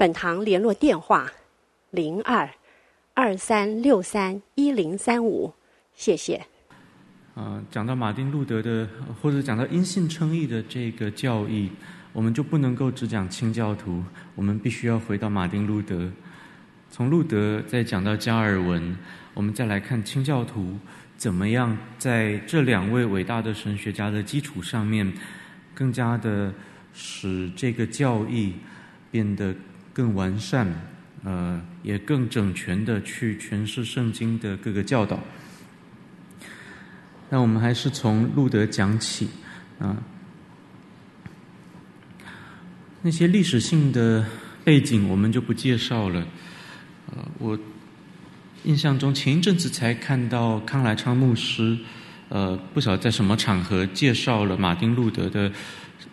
本堂联络电话：零二二三六三一零三五，谢谢。啊、讲到马丁路德的，或者讲到因信称义的这个教义，我们就不能够只讲清教徒，我们必须要回到马丁路德。从路德再讲到加尔文，我们再来看清教徒怎么样在这两位伟大的神学家的基础上面，更加的使这个教义变得。更完善，呃，也更整全的去诠释圣经的各个教导。那我们还是从路德讲起啊，那些历史性的背景我们就不介绍了。呃，我印象中前一阵子才看到康来昌牧师，呃，不晓得在什么场合介绍了马丁路德的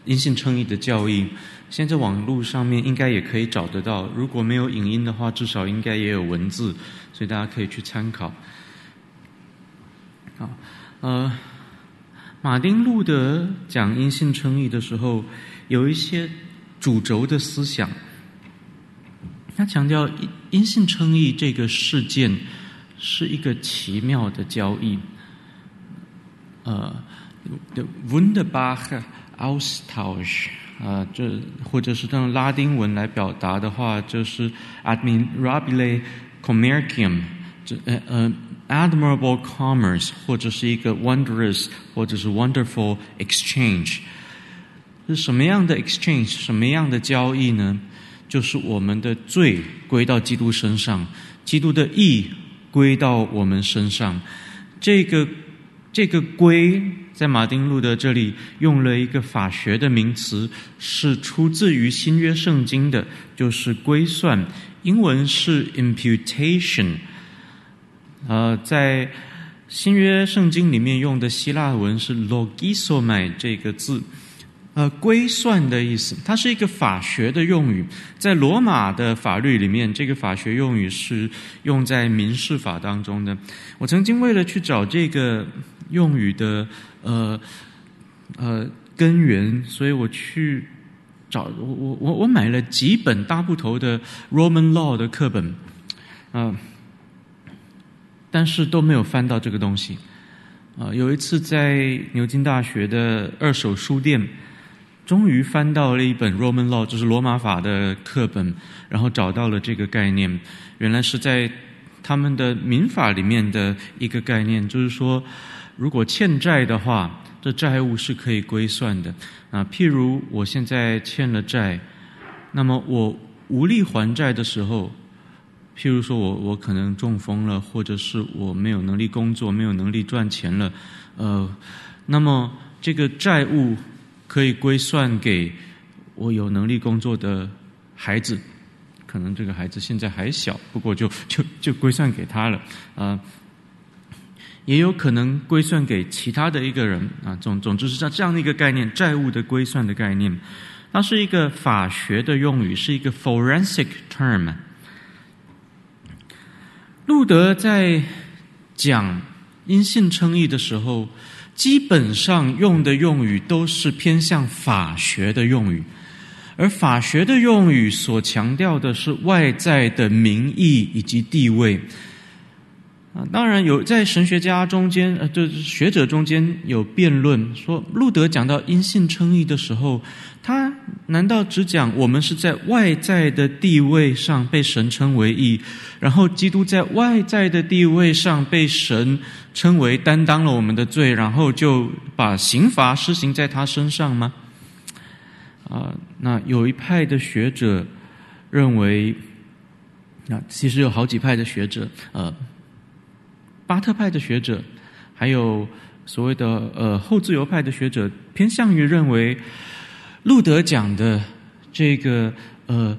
因信称义的教义。现在网络上面应该也可以找得到，如果没有影音的话，至少应该也有文字，所以大家可以去参考。好，呃，马丁路德讲因信称义的时候，有一些主轴的思想。他强调因因信称义这个事件是一个奇妙的交易，呃，the wunderbare Austausch。啊，这或者是用拉丁文来表达的话，就是 admirable commercium，这呃呃 admirable commerce，或者是一个 wondrous，或者是 wonderful exchange。是什么样的 exchange？什么样的交易呢？就是我们的罪归到基督身上，基督的义归到我们身上。这个这个归。在马丁路德这里用了一个法学的名词，是出自于新约圣经的，就是归算。英文是 imputation。呃，在新约圣经里面用的希腊文是 logisomai 这个字，呃，归算的意思。它是一个法学的用语，在罗马的法律里面，这个法学用语是用在民事法当中的。我曾经为了去找这个。用语的呃呃根源，所以我去找我我我我买了几本大部头的 Roman Law 的课本，嗯、呃，但是都没有翻到这个东西。啊、呃，有一次在牛津大学的二手书店，终于翻到了一本 Roman Law，就是罗马法的课本，然后找到了这个概念，原来是在他们的民法里面的一个概念，就是说。如果欠债的话，这债务是可以归算的啊。譬如我现在欠了债，那么我无力还债的时候，譬如说我我可能中风了，或者是我没有能力工作，没有能力赚钱了，呃，那么这个债务可以归算给我有能力工作的孩子，可能这个孩子现在还小，不过就就就归算给他了啊。呃也有可能归算给其他的一个人啊，总总之是这样的一个概念，债务的归算的概念，它是一个法学的用语，是一个 forensic term。路德在讲因信称义的时候，基本上用的用语都是偏向法学的用语，而法学的用语所强调的是外在的名义以及地位。啊，当然有在神学家中间，呃，就是学者中间有辩论，说路德讲到因信称义的时候，他难道只讲我们是在外在的地位上被神称为义，然后基督在外在的地位上被神称为担当了我们的罪，然后就把刑罚施行在他身上吗？啊，那有一派的学者认为，那其实有好几派的学者，呃。巴特派的学者，还有所谓的呃后自由派的学者，偏向于认为，路德讲的这个呃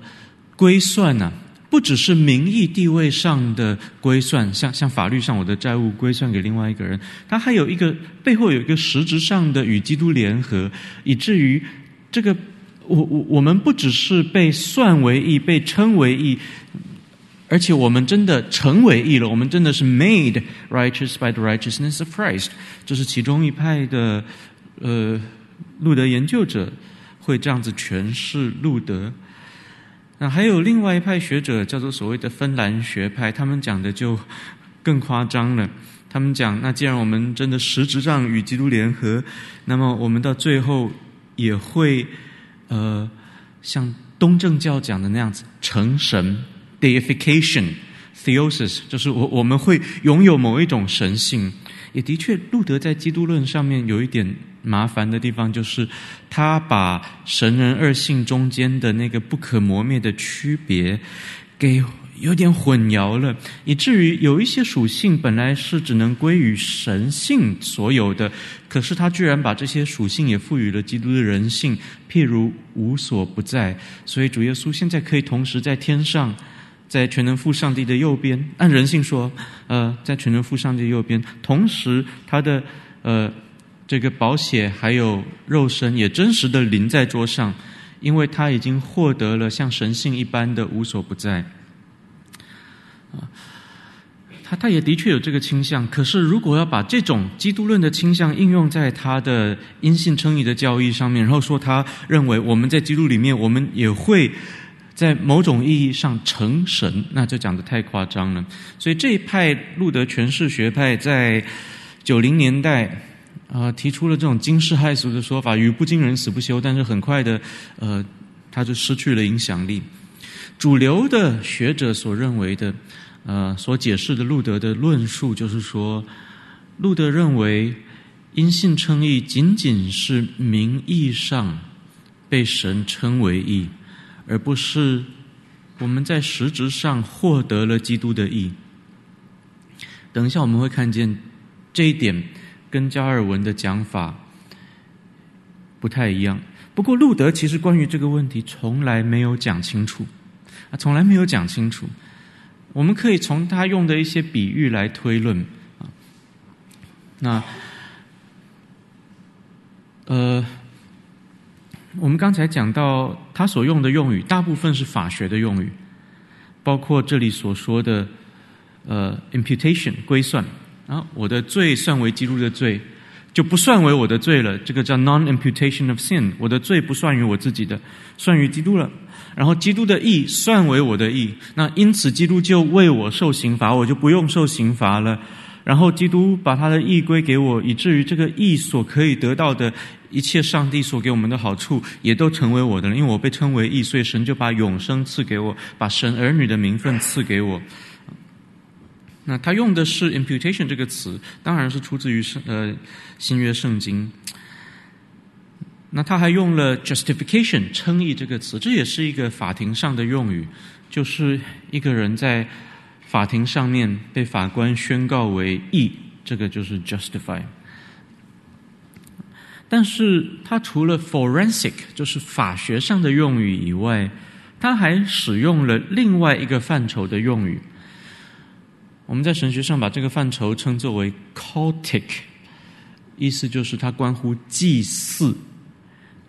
归算呢、不只是名义地位上的归算，像像法律上我的债务归算给另外一个人，他还有一个背后有一个实质上的与基督联合，以至于这个我我我们不只是被算为义，被称为义，而且我们真的成为义了，我们真的是 made righteous by the righteousness of Christ。这是其中一派的呃路德研究者会这样子诠释路德。那还有另外一派学者，叫做所谓的芬兰学派，他们讲的就更夸张了。他们讲，那既然我们真的实质上与基督联合，那么我们到最后也会呃，像东正教讲的那样子成神 （deification，theosis），就是我我们会拥有某一种神性。也的确，路德在基督论上面有一点麻烦的地方，就是他把神人二性中间的那个不可磨灭的区别给有点混淆了，以至于有一些属性本来是只能归于神性所有的，可是他居然把这些属性也赋予了基督的人性，譬如无所不在。所以主耶稣现在可以同时在天上。在全能父上帝的右边，按人性说，呃，在全能父上帝右边，同时他的呃这个宝血还有肉身也真实的临在桌上，因为他已经获得了像神性一般的无所不在。啊，他他也的确有这个倾向，可是如果要把这种基督论的倾向应用在他的因信称义的教义上面，然后说他认为我们在基督里面，我们也会。在某种意义上成神，那就讲得太夸张了。所以这一派路德诠释学派在九零年代啊、呃，提出了这种惊世骇俗的说法：“语不惊人死不休。”但是很快的，呃，他就失去了影响力。主流的学者所认为的，呃，所解释的路德的论述，就是说，路德认为因信称义仅仅是名义上被神称为义。而不是我们在实质上获得了基督的义。等一下我们会看见这一点跟加尔文的讲法不太一样。不过路德其实关于这个问题从来没有讲清楚，啊，从来没有讲清楚。我们可以从他用的一些比喻来推论啊。那呃。我们刚才讲到他所用的用语，大部分是法学的用语，包括这里所说的呃 imputation 归算啊，我的罪算为基督的罪，就不算为我的罪了。这个叫 non-imputation of sin，我的罪不算于我自己的，算于基督了。然后基督的义算为我的义，那因此基督就为我受刑罚，我就不用受刑罚了。然后基督把他的义归给我，以至于这个义所可以得到的一切上帝所给我们的好处，也都成为我的了。因为我被称为义，所以神就把永生赐给我，把神儿女的名分赐给我。那他用的是 imputation 这个词，当然是出自于圣呃新约圣经。那他还用了 justification 称义这个词，这也是一个法庭上的用语，就是一个人在。法庭上面被法官宣告为义，这个就是 justify。但是他除了 forensic，就是法学上的用语以外，他还使用了另外一个范畴的用语。我们在神学上把这个范畴称作为 cultic，意思就是它关乎祭祀，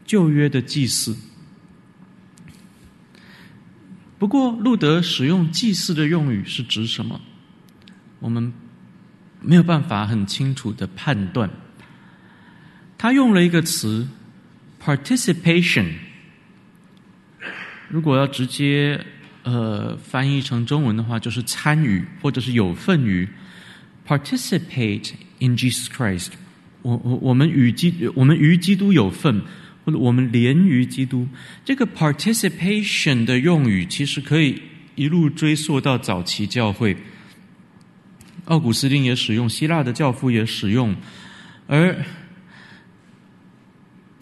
旧约的祭祀。不过，路德使用“祭祀”的用语是指什么？我们没有办法很清楚的判断。他用了一个词 “participation”，如果要直接呃翻译成中文的话，就是参与或者是有份于 “participate in Jesus Christ”。我我我们与基我们与基督有份。或者我们连于基督，这个 participation 的用语其实可以一路追溯到早期教会，奥古斯丁也使用，希腊的教父也使用，而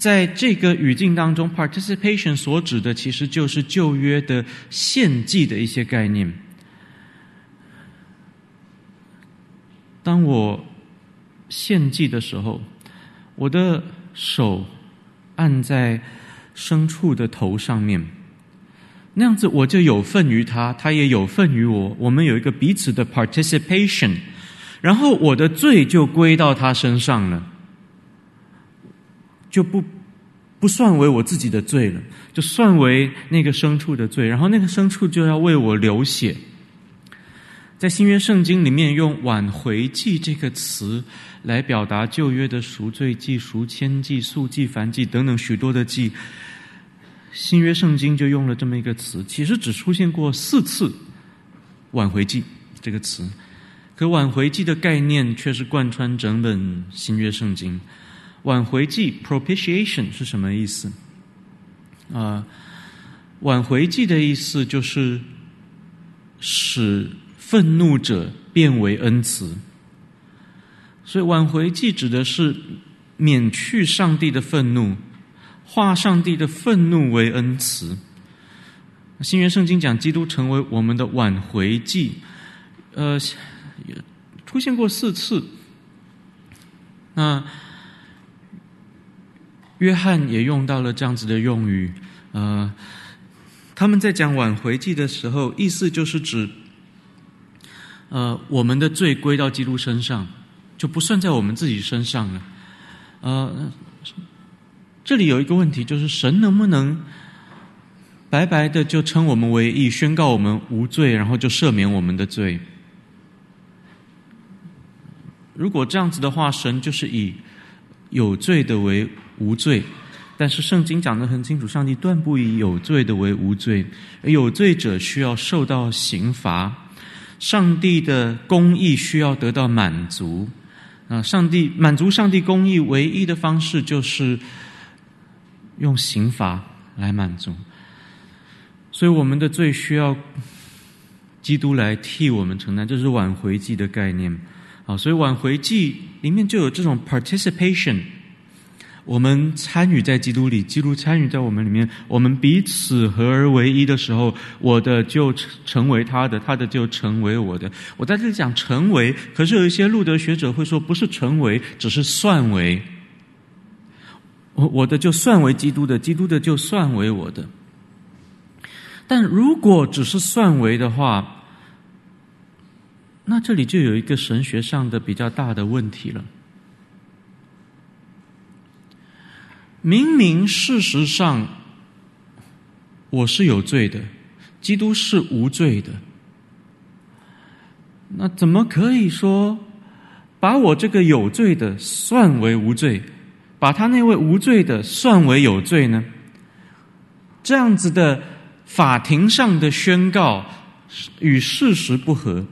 在这个语境当中，participation 所指的其实就是旧约的献祭的一些概念。当我献祭的时候，我的手。按在牲畜的头上面，那样子我就有份于他，他也有份于我，我们有一个彼此的 participation，然后我的罪就归到他身上了，就不不算为我自己的罪了，就算为那个牲畜的罪，然后那个牲畜就要为我流血。在新约圣经里面，用挽回祭这个词来表达旧约的赎罪祭、赎愆祭、素祭、燔祭等等许多的祭。新约圣经就用了这么一个词，其实只出现过四次“挽回祭”这个词，可“挽回祭”的概念却是贯穿整本新约圣经。挽回祭 （propitiation） 是什么意思？啊，挽回祭的意思就是使愤怒者变为恩慈，所以挽回祭指的是免去上帝的愤怒。化上帝的愤怒为恩慈。新约圣经讲基督成为我们的挽回祭，呃，出现过四次。那约翰也用到了这样子的用语，呃，他们在讲挽回祭的时候，意思就是指，呃，我们的罪归到基督身上，就不算在我们自己身上了，呃。这里有一个问题，就是神能不能白白的就称我们为义，宣告我们无罪，然后就赦免我们的罪？如果这样子的话，神就是以有罪的为无罪。但是圣经讲得很清楚，上帝断不以有罪的为无罪，有罪者需要受到刑罚，上帝的公义需要得到满足。啊，上帝满足上帝公义唯一的方式就是。用刑罚来满足，所以我们的罪需要基督来替我们承担，这是挽回祭的概念。啊，所以挽回祭里面就有这种 participation，我们参与在基督里，基督参与在我们里面，我们彼此合而为一的时候，我的就成为他的，他的就成为我的。我在这里讲成为，可是有一些路德学者会说，不是成为，只是算为。我我的就算为基督的，基督的就算为我的。但如果只是算为的话，那这里就有一个神学上的比较大的问题了。明明事实上我是有罪的，基督是无罪的，那怎么可以说把我这个有罪的算为无罪？把他那位无罪的算为有罪呢？这样子的法庭上的宣告与事实不合，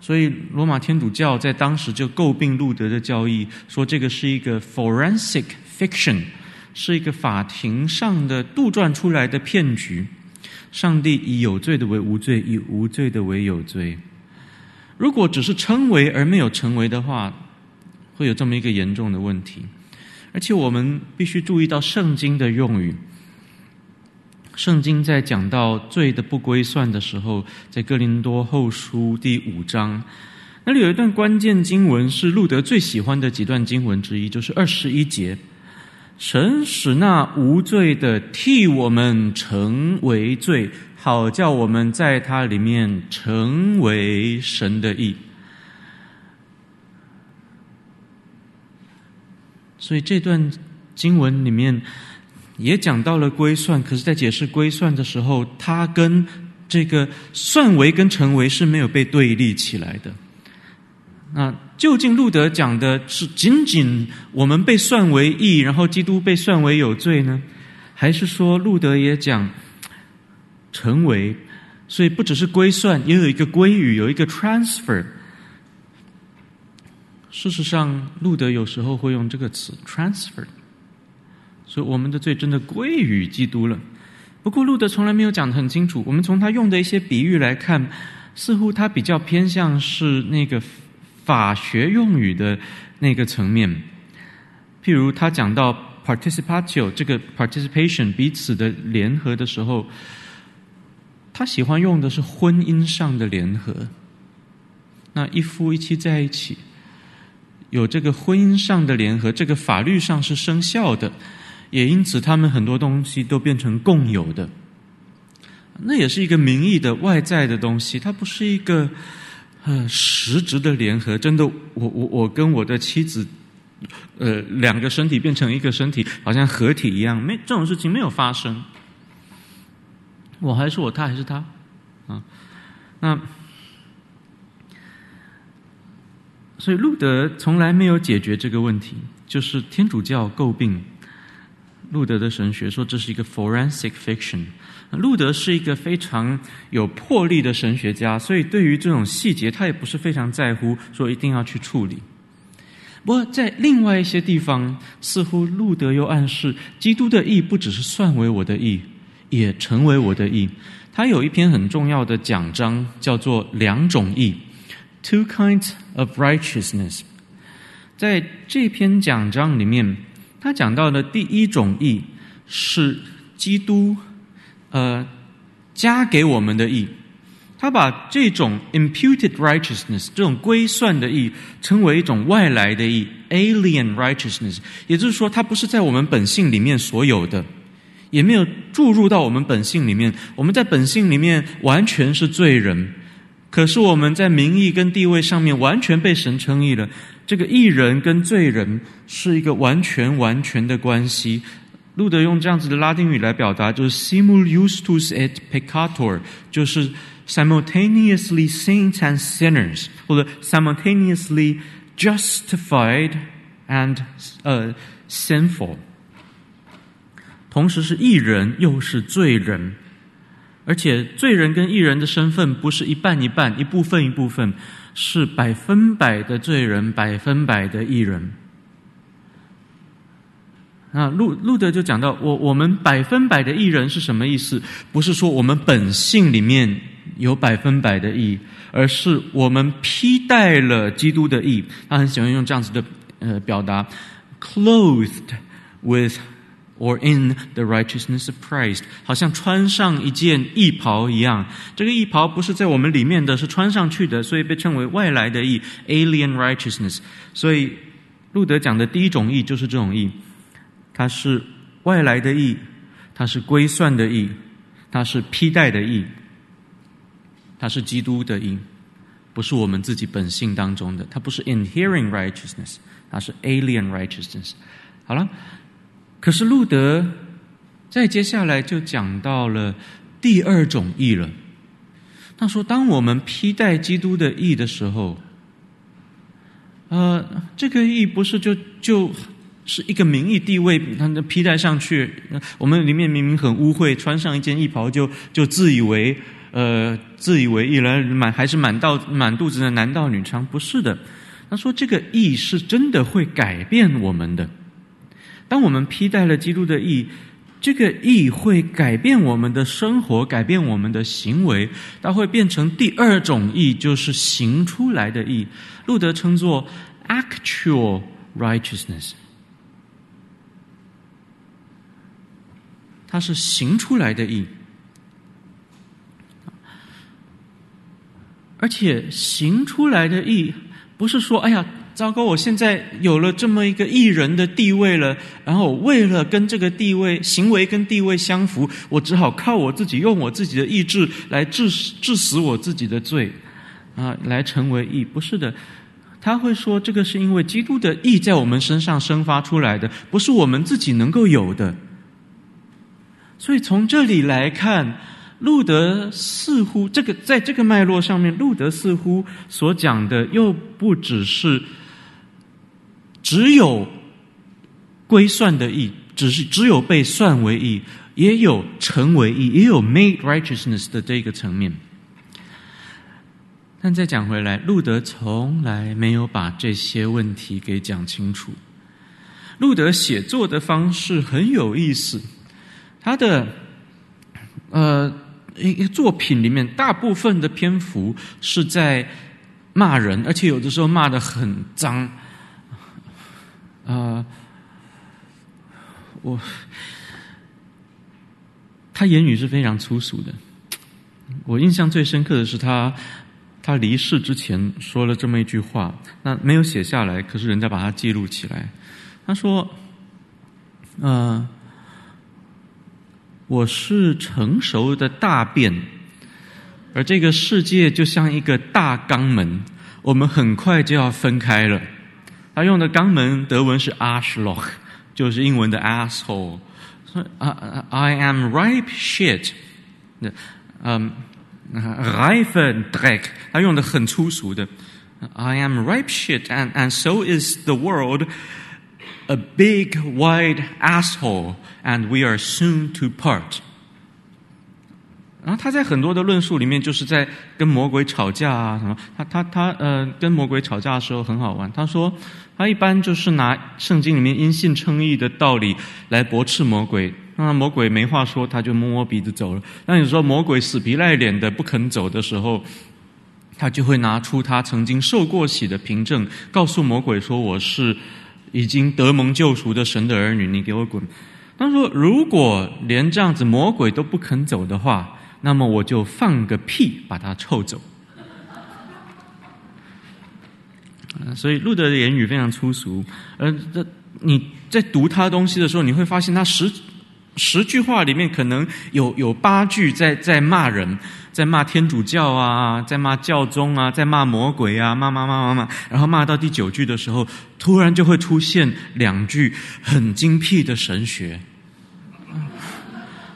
所以罗马天主教在当时就诟病路德的教义，说这个是一个 forensic fiction，是一个法庭上的杜撰出来的骗局。上帝以有罪的为无罪，以无罪的为有罪。如果只是称为而没有成为的话，会有这么一个严重的问题，而且我们必须注意到圣经的用语。圣经在讲到罪的不归算的时候，在哥林多后书第五章，那里有一段关键经文，是路德最喜欢的几段经文之一，就是二十一节：“神使那无罪的替我们成为罪，好叫我们在他里面成为神的义。”所以这段经文里面也讲到了归算，可是，在解释归算的时候，它跟这个算为跟成为是没有被对立起来的。那究竟路德讲的是仅仅我们被算为义，然后基督被算为有罪呢？还是说路德也讲成为？所以不只是归算，也有一个归与，有一个 transfer。事实上，路德有时候会用这个词 “transfer”，所以我们的罪真的归于基督了。不过，路德从来没有讲得很清楚。我们从他用的一些比喻来看，似乎他比较偏向是那个法学用语的那个层面。譬如，他讲到 “participatio” 这个 “participation” 彼此的联合的时候，他喜欢用的是婚姻上的联合，那一夫一妻在一起。有这个婚姻上的联合，这个法律上是生效的，也因此他们很多东西都变成共有的。那也是一个名义的外在的东西，它不是一个呃实质的联合。真的，我我我跟我的妻子，呃，两个身体变成一个身体，好像合体一样，没这种事情没有发生。我还是我，他还是他，啊，那所以路德从来没有解决这个问题，就是天主教诟病路德的神学，说这是一个 forensic fiction。路德是一个非常有魄力的神学家，所以对于这种细节，他也不是非常在乎，说一定要去处理。不过在另外一些地方，似乎路德又暗示，基督的义不只是算为我的义，也成为我的义。他有一篇很重要的讲章，叫做“两种义 ”（Two Kinds of Righteousness）。在这篇讲章里面，他讲到的第一种义是基督。呃，加给我们的义，他把这种 imputed righteousness 这种归算的义称为一种外来的义 alien righteousness，也就是说，它不是在我们本性里面所有的，也没有注入到我们本性里面。我们在本性里面完全是罪人，可是我们在名义跟地位上面完全被神称义了。这个义人跟罪人是一个完全完全的关系。路德用这样子的拉丁语来表达，就是 simul justus et peccator，就是 simultaneously saints and sinners，或者 simultaneously justified and 呃、uh, sinful，同时是义人又是罪人，而且罪人跟义人的身份不是一半一半，一部分一部分，是百分百的罪人，百分百的义人。啊，路路德就讲到，我我们百分百的义人是什么意思？不是说我们本性里面有百分百的义，而是我们披戴了基督的义。他很喜欢用这样子的呃表达，clothed with or in the righteousness of Christ，好像穿上一件义袍一样。这个义袍不是在我们里面的，是穿上去的，所以被称为外来的义 （alien righteousness）。所以路德讲的第一种义就是这种义。它是外来的义，它是归算的义，它是披戴的义，它是基督的义，不是我们自己本性当中的。它不是 inherent righteousness，它是 alien righteousness。好了，可是路德在接下来就讲到了第二种义了。他说，当我们披戴基督的义的时候，呃，这个义不是就就。是一个名义地位，他的披戴上去，我们里面明明很污秽，穿上一件义袍就就自以为呃自以为义了，满还是满到满肚子的男盗女娼？不是的，他说这个义是真的会改变我们的。当我们披戴了基督的义，这个义会改变我们的生活，改变我们的行为，它会变成第二种义，就是行出来的义。路德称作 actual righteousness。它是行出来的义，而且行出来的义不是说，哎呀，糟糕，我现在有了这么一个义人的地位了，然后为了跟这个地位行为跟地位相符，我只好靠我自己，用我自己的意志来治治死我自己的罪，啊，来成为义。不是的，他会说，这个是因为基督的义在我们身上生发出来的，不是我们自己能够有的。所以从这里来看，路德似乎这个在这个脉络上面，路德似乎所讲的又不只是只有归算的义，只是只有被算为义，也有成为义，也有 made righteousness 的这个层面。但再讲回来，路德从来没有把这些问题给讲清楚。路德写作的方式很有意思。他的呃一个作品里面，大部分的篇幅是在骂人，而且有的时候骂得很脏。呃，我他言语是非常粗俗的。我印象最深刻的是他他离世之前说了这么一句话，那没有写下来，可是人家把它记录起来。他说：“嗯、呃。”我是成熟的大便，而这个世界就像一个大肛门，我们很快就要分开了。他用的肛门德文是 a s h l o c h 就是英文的 asshole。啊，I am ripe shit。嗯，reife Dreck，他用的很粗俗的。I am ripe shit, and and so is the world, a big wide asshole, and we are soon to part. 然后他在很多的论述里面，就是在跟魔鬼吵架啊什么。他他他呃，跟魔鬼吵架的时候很好玩。他说他一般就是拿圣经里面因信称义的道理来驳斥魔鬼。那魔鬼没话说，他就摸摸鼻子走了。那有时候魔鬼死皮赖脸的不肯走的时候。他就会拿出他曾经受过洗的凭证，告诉魔鬼说：“我是已经得蒙救赎的神的儿女，你给我滚。”他说：“如果连这样子魔鬼都不肯走的话，那么我就放个屁把他臭走。”所以路德的言语非常粗俗，而这你在读他东西的时候，你会发现他十十句话里面可能有有八句在在骂人。在骂天主教啊，在骂教宗啊，在骂魔鬼啊，骂骂骂骂骂，然后骂到第九句的时候，突然就会出现两句很精辟的神学。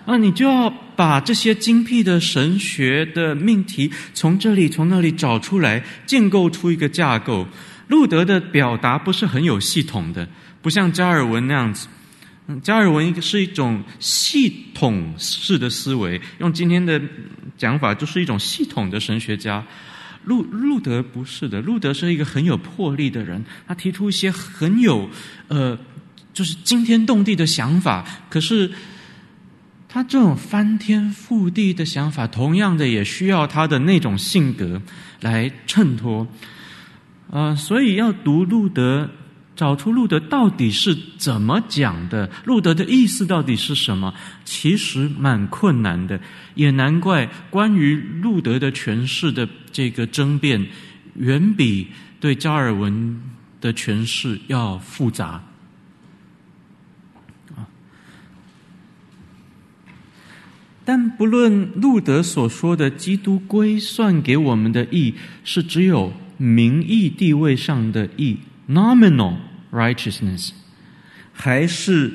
啊，你就要把这些精辟的神学的命题从这里从那里找出来，建构出一个架构。路德的表达不是很有系统的，不像加尔文那样子。加尔文是一种系统式的思维，用今天的讲法，就是一种系统的神学家。路路德不是的，路德是一个很有魄力的人，他提出一些很有呃，就是惊天动地的想法。可是他这种翻天覆地的想法，同样的也需要他的那种性格来衬托。呃，所以要读路德。找出路德到底是怎么讲的，路德的意思到底是什么？其实蛮困难的，也难怪关于路德的诠释的这个争辩，远比对加尔文的诠释要复杂。啊，但不论路德所说的基督归算给我们的义，是只有名义地位上的义。Nominal righteousness，还是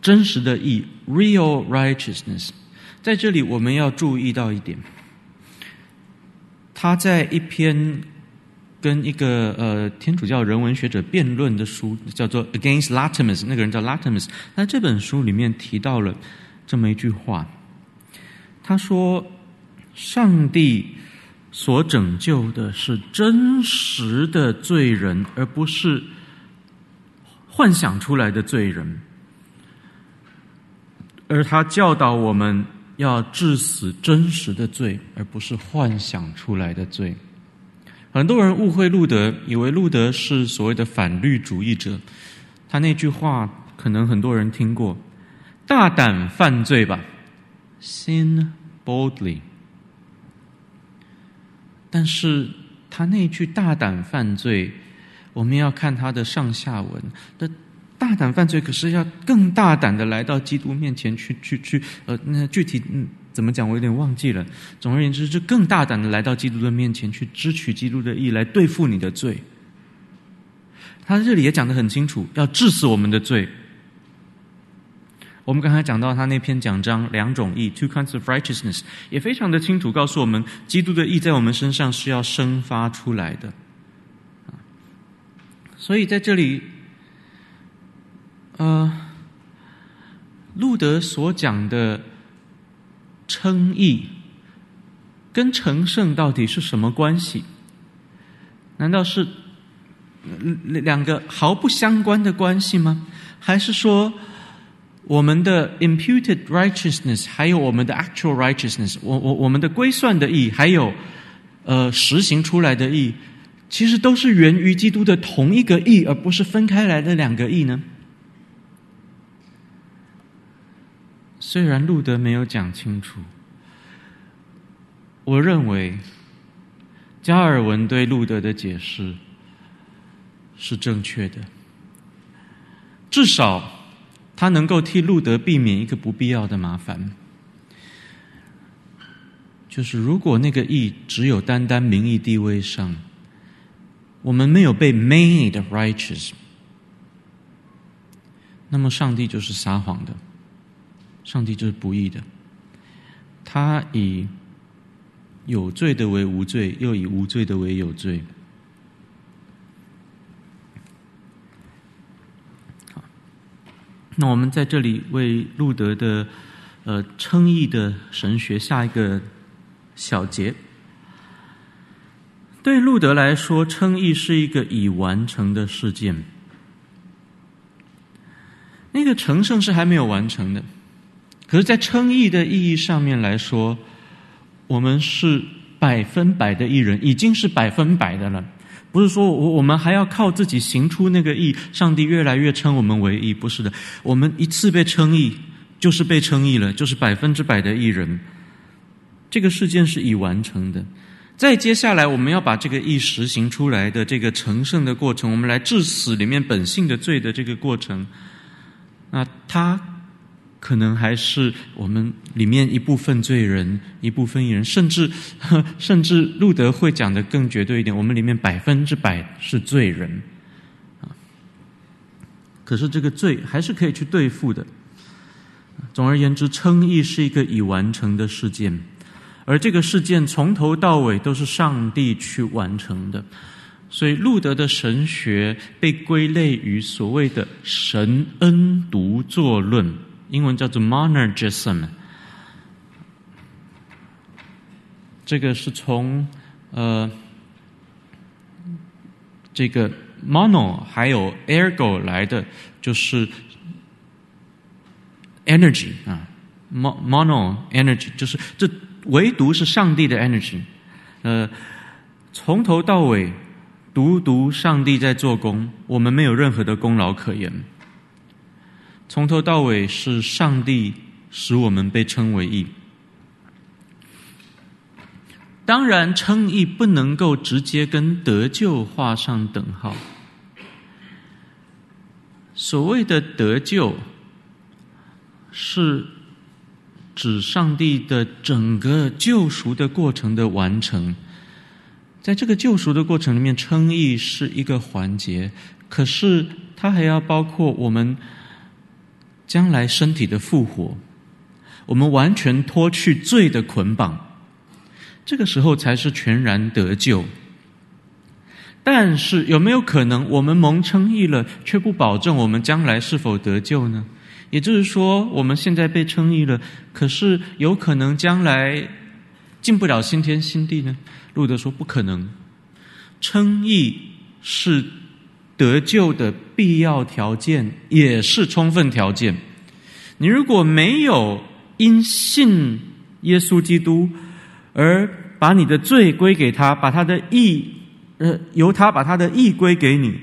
真实的义 （real righteousness）？在这里，我们要注意到一点：他在一篇跟一个呃天主教人文学者辩论的书，叫做《Against Latimus》，那个人叫 Latimus。那这本书里面提到了这么一句话，他说：“上帝。”所拯救的是真实的罪人，而不是幻想出来的罪人。而他教导我们要致死真实的罪，而不是幻想出来的罪。很多人误会路德，以为路德是所谓的反律主义者。他那句话可能很多人听过：“大胆犯罪吧，sin boldly。”但是他那句“大胆犯罪”，我们要看他的上下文。的“大胆犯罪”可是要更大胆的来到基督面前去去去，呃，那具体嗯怎么讲，我有点忘记了。总而言之，就更大胆的来到基督的面前去支取基督的义来对付你的罪。他这里也讲得很清楚，要治死我们的罪。我们刚才讲到他那篇讲章，两种义 （two kinds of righteousness） 也非常的清楚告诉我们，基督的义在我们身上是要生发出来的。所以在这里，呃，路德所讲的称义跟成圣到底是什么关系？难道是两个毫不相关的关系吗？还是说，我们的 imputed righteousness，还有我们的 actual righteousness，我我我们的归算的义，还有呃实行出来的义，其实都是源于基督的同一个义，而不是分开来的两个义呢？虽然路德没有讲清楚，我认为加尔文对路德的解释是正确的，至少。他能够替路德避免一个不必要的麻烦，就是如果那个义只有单单名义地位上，我们没有被 made righteous，那么上帝就是撒谎的，上帝就是不义的，他以有罪的为无罪，又以无罪的为有罪。那我们在这里为路德的呃称义的神学下一个小结。对路德来说，称义是一个已完成的事件。那个成圣是还没有完成的，可是，在称义的意义上面来说，我们是百分百的义人，已经是百分百的了。不是说我我们还要靠自己行出那个义，上帝越来越称我们为义，不是的。我们一次被称义，就是被称义了，就是百分之百的义人。这个事件是已完成的。再接下来，我们要把这个义实行出来的这个成圣的过程，我们来治死里面本性的罪的这个过程，那他。可能还是我们里面一部分罪人，一部分人，甚至 甚至路德会讲得更绝对一点，我们里面百分之百是罪人啊。可是这个罪还是可以去对付的。总而言之，称义是一个已完成的事件，而这个事件从头到尾都是上帝去完成的，所以路德的神学被归类于所谓的神恩独作论。英文叫做 Monergism，这个是从呃这个 mono 还有 ergo 来的，就是 energy 啊，mono energy 就是这唯独是上帝的 energy，呃，从头到尾独独上帝在做工，我们没有任何的功劳可言。从头到尾是上帝使我们被称为义。当然，称义不能够直接跟得救画上等号。所谓的得救，是指上帝的整个救赎的过程的完成。在这个救赎的过程里面，称义是一个环节，可是它还要包括我们。将来身体的复活，我们完全脱去罪的捆绑，这个时候才是全然得救。但是有没有可能，我们蒙称义了，却不保证我们将来是否得救呢？也就是说，我们现在被称义了，可是有可能将来进不了新天新地呢？路德说不可能，称义是。得救的必要条件也是充分条件。你如果没有因信耶稣基督而把你的罪归给他，把他的义呃由他把他的义归给你，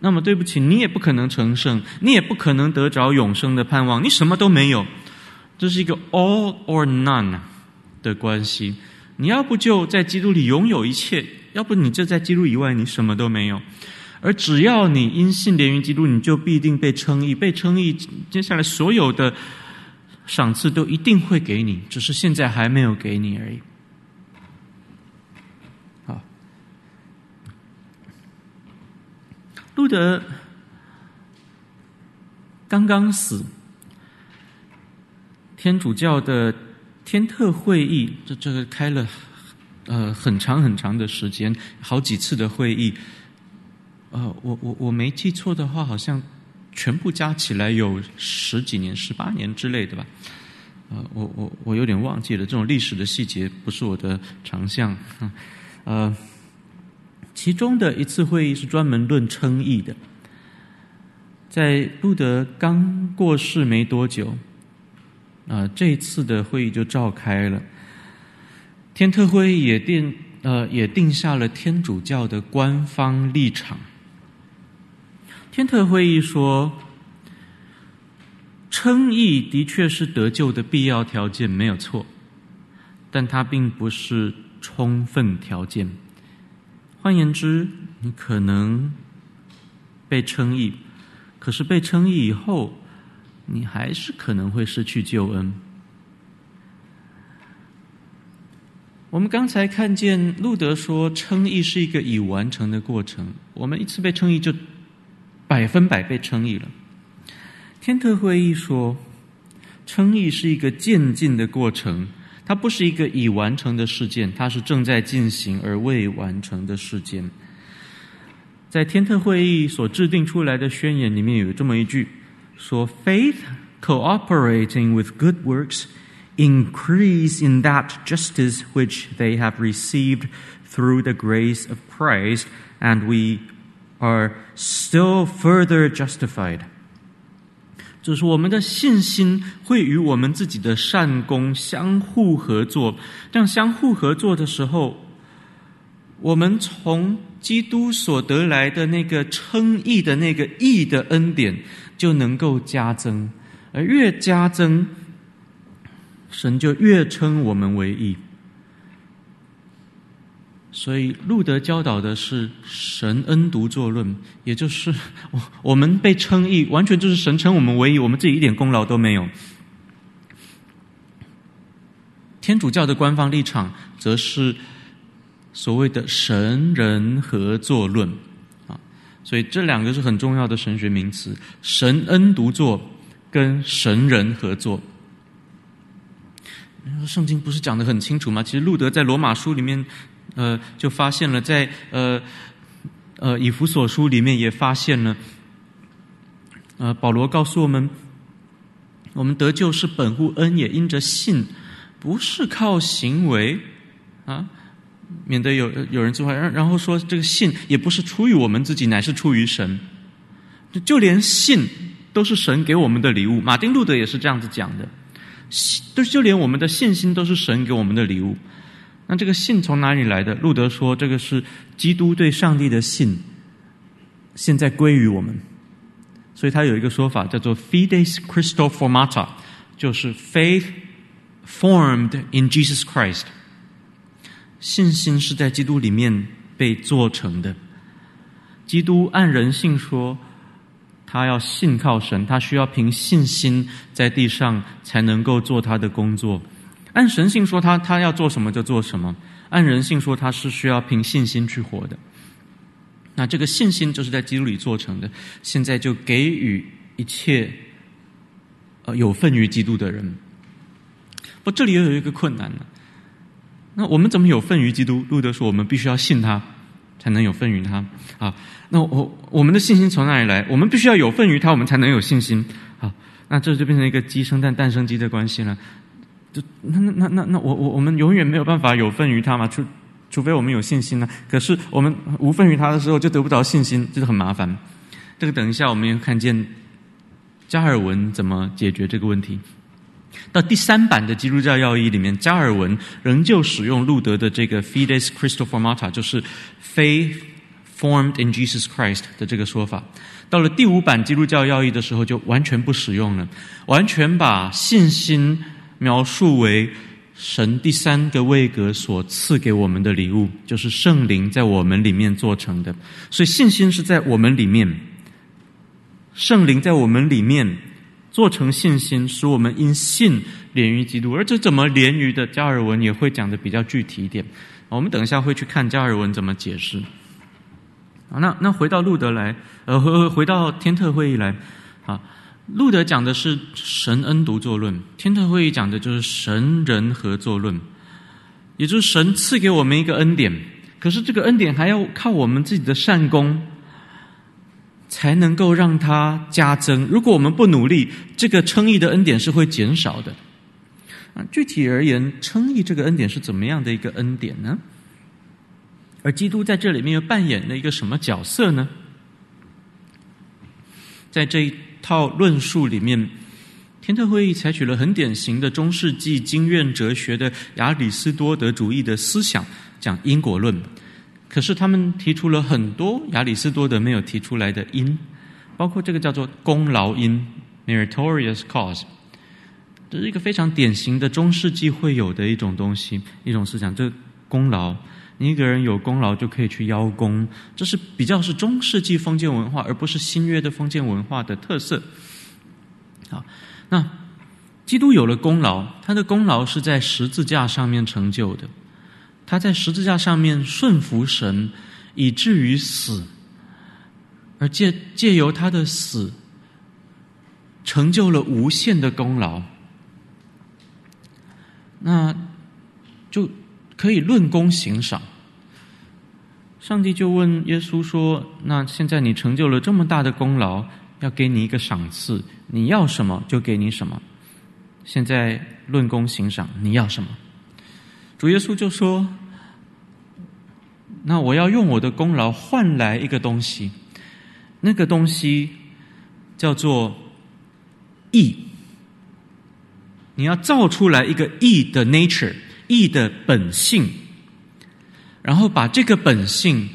那么对不起，你也不可能成圣，你也不可能得着永生的盼望，你什么都没有。这是一个 all or none 的关系。你要不就在基督里拥有一切，要不你就在基督以外，你什么都没有。而只要你因信连于基督，你就必定被称义。被称义，接下来所有的赏赐都一定会给你，只是现在还没有给你而已。好，路德刚刚死，天主教的天特会议，这这个开了呃很长很长的时间，好几次的会议。呃，我我我没记错的话，好像全部加起来有十几年、十八年之类的吧。呃，我我我有点忘记了，这种历史的细节不是我的长项。呃，其中的一次会议是专门论称义的，在路德刚过世没多久，啊、呃，这一次的会议就召开了。天特会也定呃也定下了天主教的官方立场。天特会议说，称义的确是得救的必要条件，没有错，但它并不是充分条件。换言之，你可能被称义，可是被称义以后，你还是可能会失去救恩。我们刚才看见路德说，称义是一个已完成的过程。我们一次被称义，就百分百被称义了。天特会议说，称义是一个渐进的过程，它不是一个已完成的事件，它是正在进行而未完成的事件。在天特会议所制定出来的宣言里面有这么一句，说：“Faith cooperating with good works。” increase in that justice which they have received through the grace of Christ, and we are still further justified. 就是我们的信心会与我们自己的善功相互合作，这样相互合作的时候，我们从基督所得来的那个称义的那个义的恩典就能够加增，而越加增。神就越称我们为义，所以路德教导的是神恩独作论，也就是 我我们被称义，完全就是神称我们为义，我们自己一点功劳都没有。天主教的官方立场则是所谓的神人合作论啊，所以这两个是很重要的神学名词：神恩独作跟神人合作。圣经不是讲得很清楚吗？其实路德在罗马书里面，呃，就发现了在，呃呃以弗所书里面也发现了，呃，保罗告诉我们，我们得救是本乎恩，也因着信，不是靠行为啊，免得有有人自怀，然后说这个信也不是出于我们自己，乃是出于神，就就连信都是神给我们的礼物。马丁路德也是这样子讲的。就就连我们的信心都是神给我们的礼物。那这个信从哪里来的？路德说，这个是基督对上帝的信，现在归于我们。所以他有一个说法叫做 “fides Christo formata”，就是 “faith formed in Jesus Christ”。信心是在基督里面被做成的。基督按人性说。他要信靠神，他需要凭信心在地上才能够做他的工作。按神性说他，他要做什么就做什么；按人性说，他是需要凭信心去活的。那这个信心就是在基督里做成的。现在就给予一切呃有份于基督的人。不，这里又有一个困难了。那我们怎么有份于基督？路德说，我们必须要信他。才能有份于他啊！那我我们的信心从哪里来？我们必须要有份于他，我们才能有信心。好，那这就变成一个鸡生蛋，蛋生鸡的关系了。就那那那那那我我我们永远没有办法有份于他嘛？除除非我们有信心呢？可是我们无份于他的时候，就得不着信心，这个很麻烦。这个等一下我们要看见加尔文怎么解决这个问题。到第三版的基督教要义里面，加尔文仍旧使用路德的这个 “fides Christo formata”，就是 “faith formed in Jesus Christ” 的这个说法。到了第五版基督教要义的时候，就完全不使用了，完全把信心描述为神第三个位格所赐给我们的礼物，就是圣灵在我们里面做成的。所以信心是在我们里面，圣灵在我们里面。做成信心，使我们因信连于基督。而这怎么连于的？加尔文也会讲的比较具体一点。我们等一下会去看加尔文怎么解释。那那回到路德来，呃，回回到天特会议来。啊，路德讲的是神恩独作论，天特会议讲的就是神人合作论，也就是神赐给我们一个恩典，可是这个恩典还要靠我们自己的善功。才能够让它加增。如果我们不努力，这个称义的恩典是会减少的。啊，具体而言，称义这个恩典是怎么样的一个恩典呢？而基督在这里面又扮演了一个什么角色呢？在这一套论述里面，天特会议采取了很典型的中世纪经验哲学的亚里斯多德主义的思想，讲因果论。可是他们提出了很多亚里士多德没有提出来的因，包括这个叫做功劳因 （meritorious cause），这是一个非常典型的中世纪会有的一种东西，一种思想。这功劳，你一个人有功劳就可以去邀功，这是比较是中世纪封建文化，而不是新约的封建文化的特色。好，那基督有了功劳，他的功劳是在十字架上面成就的。他在十字架上面顺服神，以至于死，而借借由他的死，成就了无限的功劳。那就可以论功行赏。上帝就问耶稣说：“那现在你成就了这么大的功劳，要给你一个赏赐，你要什么就给你什么。现在论功行赏，你要什么？”主耶稣就说：“那我要用我的功劳换来一个东西，那个东西叫做义。你要造出来一个义的 nature，义的本性。”然后把这个本性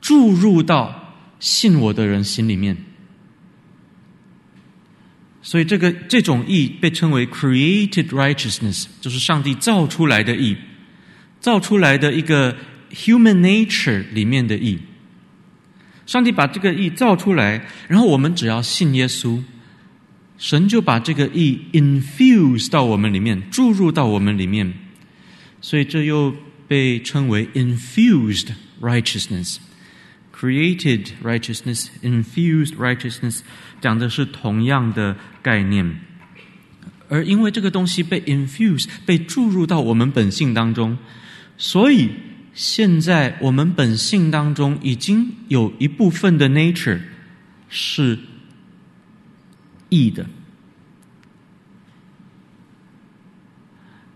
注入到信我的人心里面，所以这个这种义被称为 created righteousness，就是上帝造出来的义，造出来的一个 human nature 里面的义。上帝把这个义造出来，然后我们只要信耶稣，神就把这个意 infuse 到我们里面，注入到我们里面，所以这又。被称为 infused righteousness, created righteousness, infused righteousness，讲的是同样的概念。而因为这个东西被 infuse，被注入到我们本性当中，所以现在我们本性当中已经有一部分的 nature 是义的。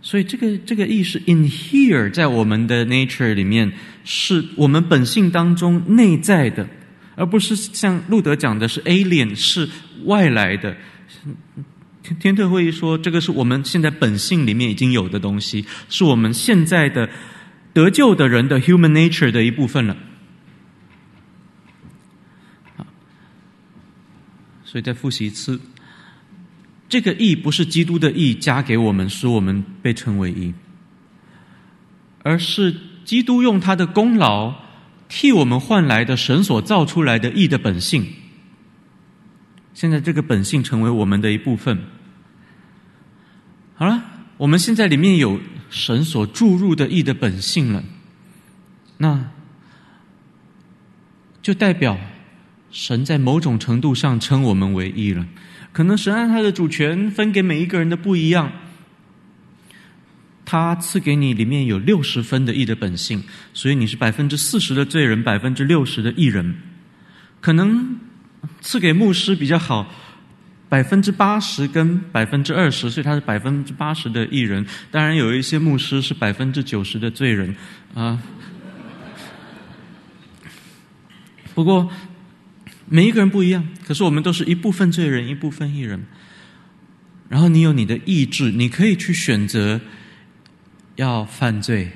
所以这个这个义是 in here，在我们的 nature 里面，是我们本性当中内在的，而不是像路德讲的是 alien，是外来的。天特会议说，这个是我们现在本性里面已经有的东西，是我们现在的得救的人的 human nature 的一部分了。所以再复习一次。这个义不是基督的义加给我们，使我们被称为义，而是基督用他的功劳替我们换来的神所造出来的义的本性。现在这个本性成为我们的一部分。好了，我们现在里面有神所注入的义的本性了，那就代表神在某种程度上称我们为义了。可能神按他的主权分给每一个人的不一样，他赐给你里面有六十分的义的本性，所以你是百分之四十的罪人，百分之六十的义人。可能赐给牧师比较好，百分之八十跟百分之二十，所以他是百分之八十的义人。当然有一些牧师是百分之九十的罪人啊。不过。每一个人不一样，可是我们都是一部分罪人，一部分义人。然后你有你的意志，你可以去选择要犯罪，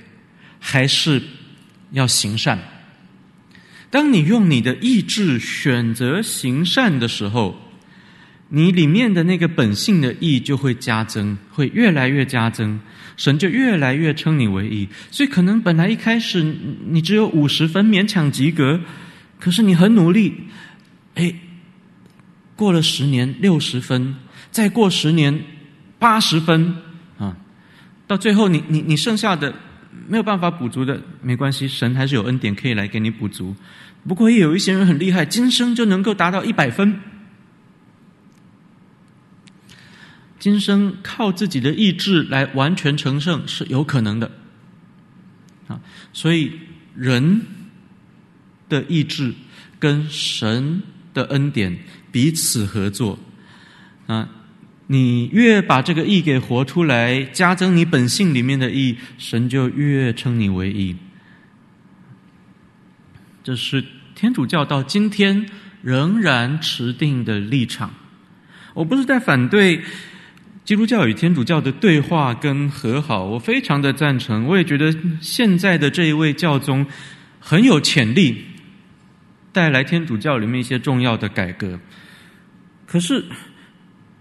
还是要行善。当你用你的意志选择行善的时候，你里面的那个本性的义就会加增，会越来越加增，神就越来越称你为义。所以可能本来一开始你只有五十分，勉强及格，可是你很努力。哎，过了十年六十分，再过十年八十分啊，到最后你你你剩下的没有办法补足的，没关系，神还是有恩典可以来给你补足。不过也有一些人很厉害，今生就能够达到一百分，今生靠自己的意志来完全成圣是有可能的啊。所以人的意志跟神。的恩典彼此合作啊！你越把这个义给活出来，加增你本性里面的义，神就越称你为义。这是天主教到今天仍然持定的立场。我不是在反对基督教与天主教的对话跟和好，我非常的赞成。我也觉得现在的这一位教宗很有潜力。带来天主教里面一些重要的改革，可是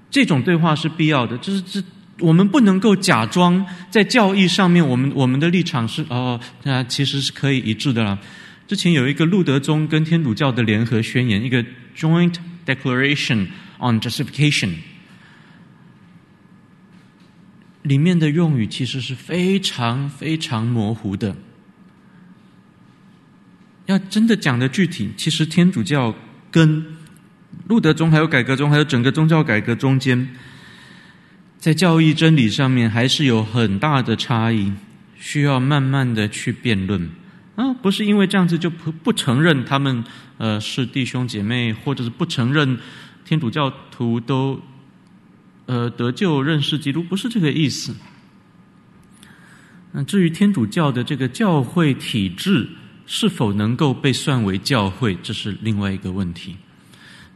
这种对话是必要的，就是这我们不能够假装在教义上面，我们我们的立场是哦，那其实是可以一致的啦。之前有一个路德宗跟天主教的联合宣言，一个 Joint Declaration on justification，里面的用语其实是非常非常模糊的。要真的讲的具体，其实天主教跟路德宗还有改革宗还有整个宗教改革中间，在教义真理上面还是有很大的差异，需要慢慢的去辩论。啊，不是因为这样子就不不承认他们呃是弟兄姐妹，或者是不承认天主教徒都呃得救认识基督，不是这个意思。那至于天主教的这个教会体制是否能够被算为教会，这是另外一个问题。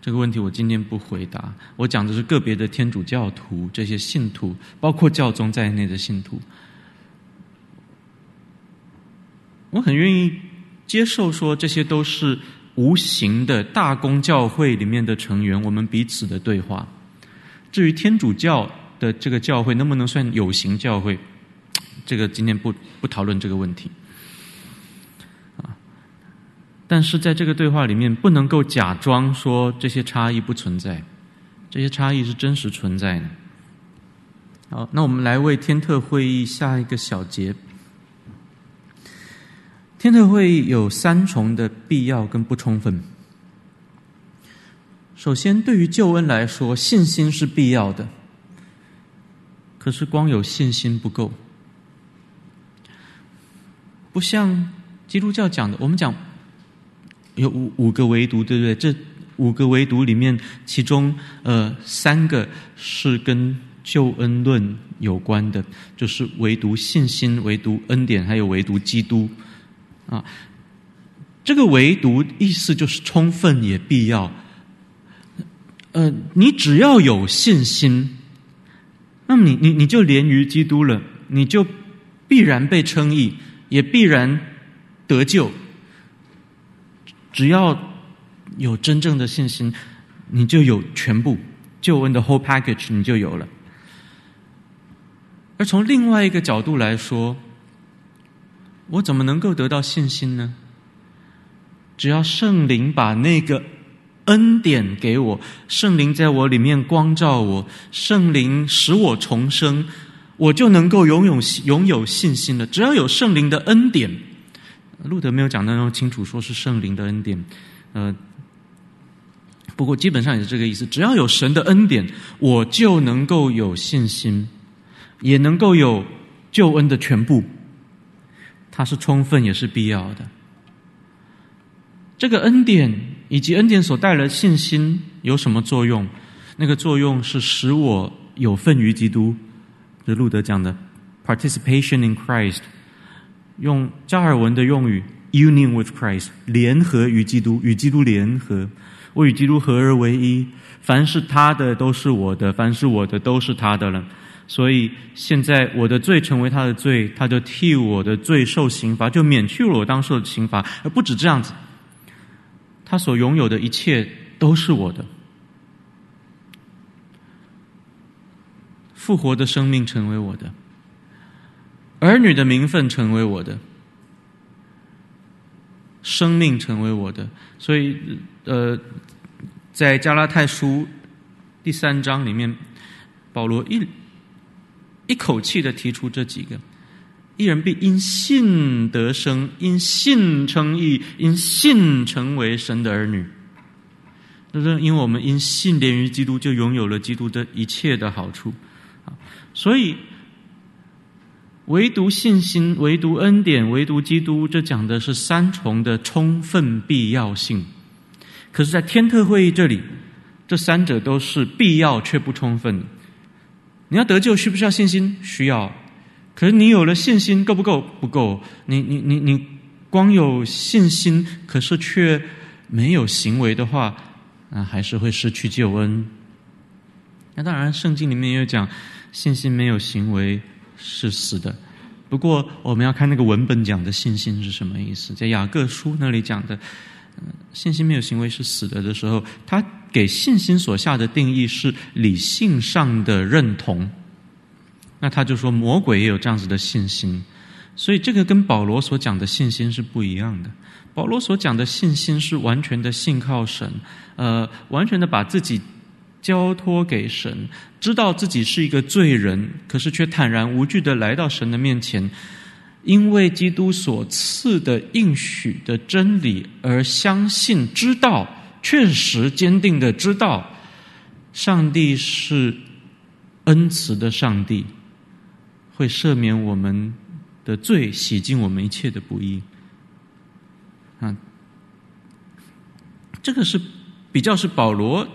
这个问题我今天不回答，我讲的是个别的天主教徒这些信徒，包括教宗在内的信徒。我很愿意接受说，这些都是无形的大公教会里面的成员，我们彼此的对话。至于天主教的这个教会能不能算有形教会，这个今天不不讨论这个问题。但是在这个对话里面，不能够假装说这些差异不存在，这些差异是真实存在的。好，那我们来为天特会议下一个小结。天特会议有三重的必要跟不充分。首先，对于救恩来说，信心是必要的。可是，光有信心不够。不像基督教讲的，我们讲有五五个唯独，对不对？这五个唯独里面，其中呃三个是跟救恩论有关的，就是唯独信心、唯独恩典，还有唯独基督。啊，这个唯独意思就是充分也必要。呃，你只要有信心，那么你你你就连于基督了，你就必然被称义，也必然得救。只要有真正的信心，你就有全部救恩的 whole package，你就有了。而从另外一个角度来说，我怎么能够得到信心呢？只要圣灵把那个恩典给我，圣灵在我里面光照我，圣灵使我重生，我就能够拥有拥有信心了。只要有圣灵的恩典，路德没有讲得那么清楚，说是圣灵的恩典。呃，不过基本上也是这个意思。只要有神的恩典，我就能够有信心，也能够有救恩的全部。它是充分也是必要的。这个恩典以及恩典所带来的信心有什么作用？那个作用是使我有份于基督，这路德讲的 participation in Christ，用加尔文的用语 union with Christ，联合与基督，与基督联合，我与基督合而为一。凡是他的都是我的，凡是我的都是他的了。所以现在我的罪成为他的罪，他就替我的罪受刑罚，就免去了我当受的刑罚。而不止这样子，他所拥有的一切都是我的，复活的生命成为我的，儿女的名分成为我的，生命成为我的。所以，呃，在加拉太书第三章里面，保罗一。一口气的提出这几个，一人必因信得生，因信称义，因信成为神的儿女。就是因为我们因信连于基督，就拥有了基督的一切的好处。所以唯独信心，唯独恩典，唯独基督，这讲的是三重的充分必要性。可是，在天特会议这里，这三者都是必要却不充分。你要得救，需不需要信心？需要。可是你有了信心，够不够？不够。你你你你光有信心，可是却没有行为的话，那还是会失去救恩。那当然，圣经里面也有讲，信心没有行为是死的。不过，我们要看那个文本讲的信心是什么意思。在雅各书那里讲的，信心没有行为是死的的时候，他。给信心所下的定义是理性上的认同，那他就说魔鬼也有这样子的信心，所以这个跟保罗所讲的信心是不一样的。保罗所讲的信心是完全的信靠神，呃，完全的把自己交托给神，知道自己是一个罪人，可是却坦然无惧的来到神的面前，因为基督所赐的应许的真理而相信，知道，确实坚定的知道，上帝是恩慈的上帝，会赦免我们的罪，洗净我们一切的不义。啊，这个是比较是保罗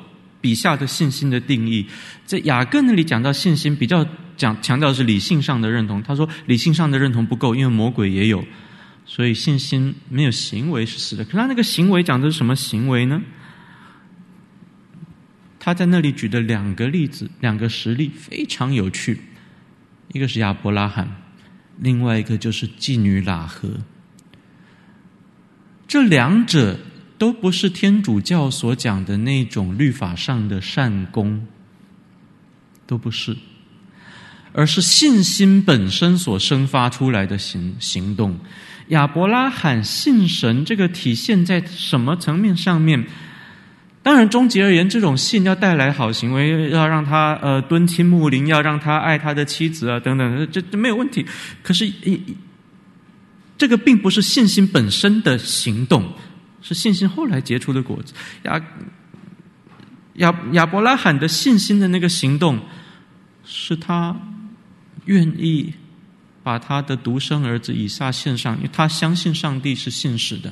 笔下的信心的定义，在雅各那里讲到信心，比较讲强调是理性上的认同。他说理性上的认同不够，因为魔鬼也有，所以信心没有行为是死的。可他那个行为讲的是什么行为呢？他在那里举的两个例子，两个实例非常有趣，一个是亚伯拉罕，另外一个就是妓女喇合。这两者。都不是天主教所讲的那种律法上的善功，都不是，而是信心本身所生发出来的行行动。亚伯拉罕信神，这个体现在什么层面上面？当然，终极而言，这种信要带来好行为，要让他呃敦亲睦邻，要让他爱他的妻子啊，等等，这这没有问题。可是，这个并不是信心本身的行动。是信心后来结出的果子。亚亚亚伯拉罕的信心的那个行动，是他愿意把他的独生儿子以撒献上，因为他相信上帝是信实的，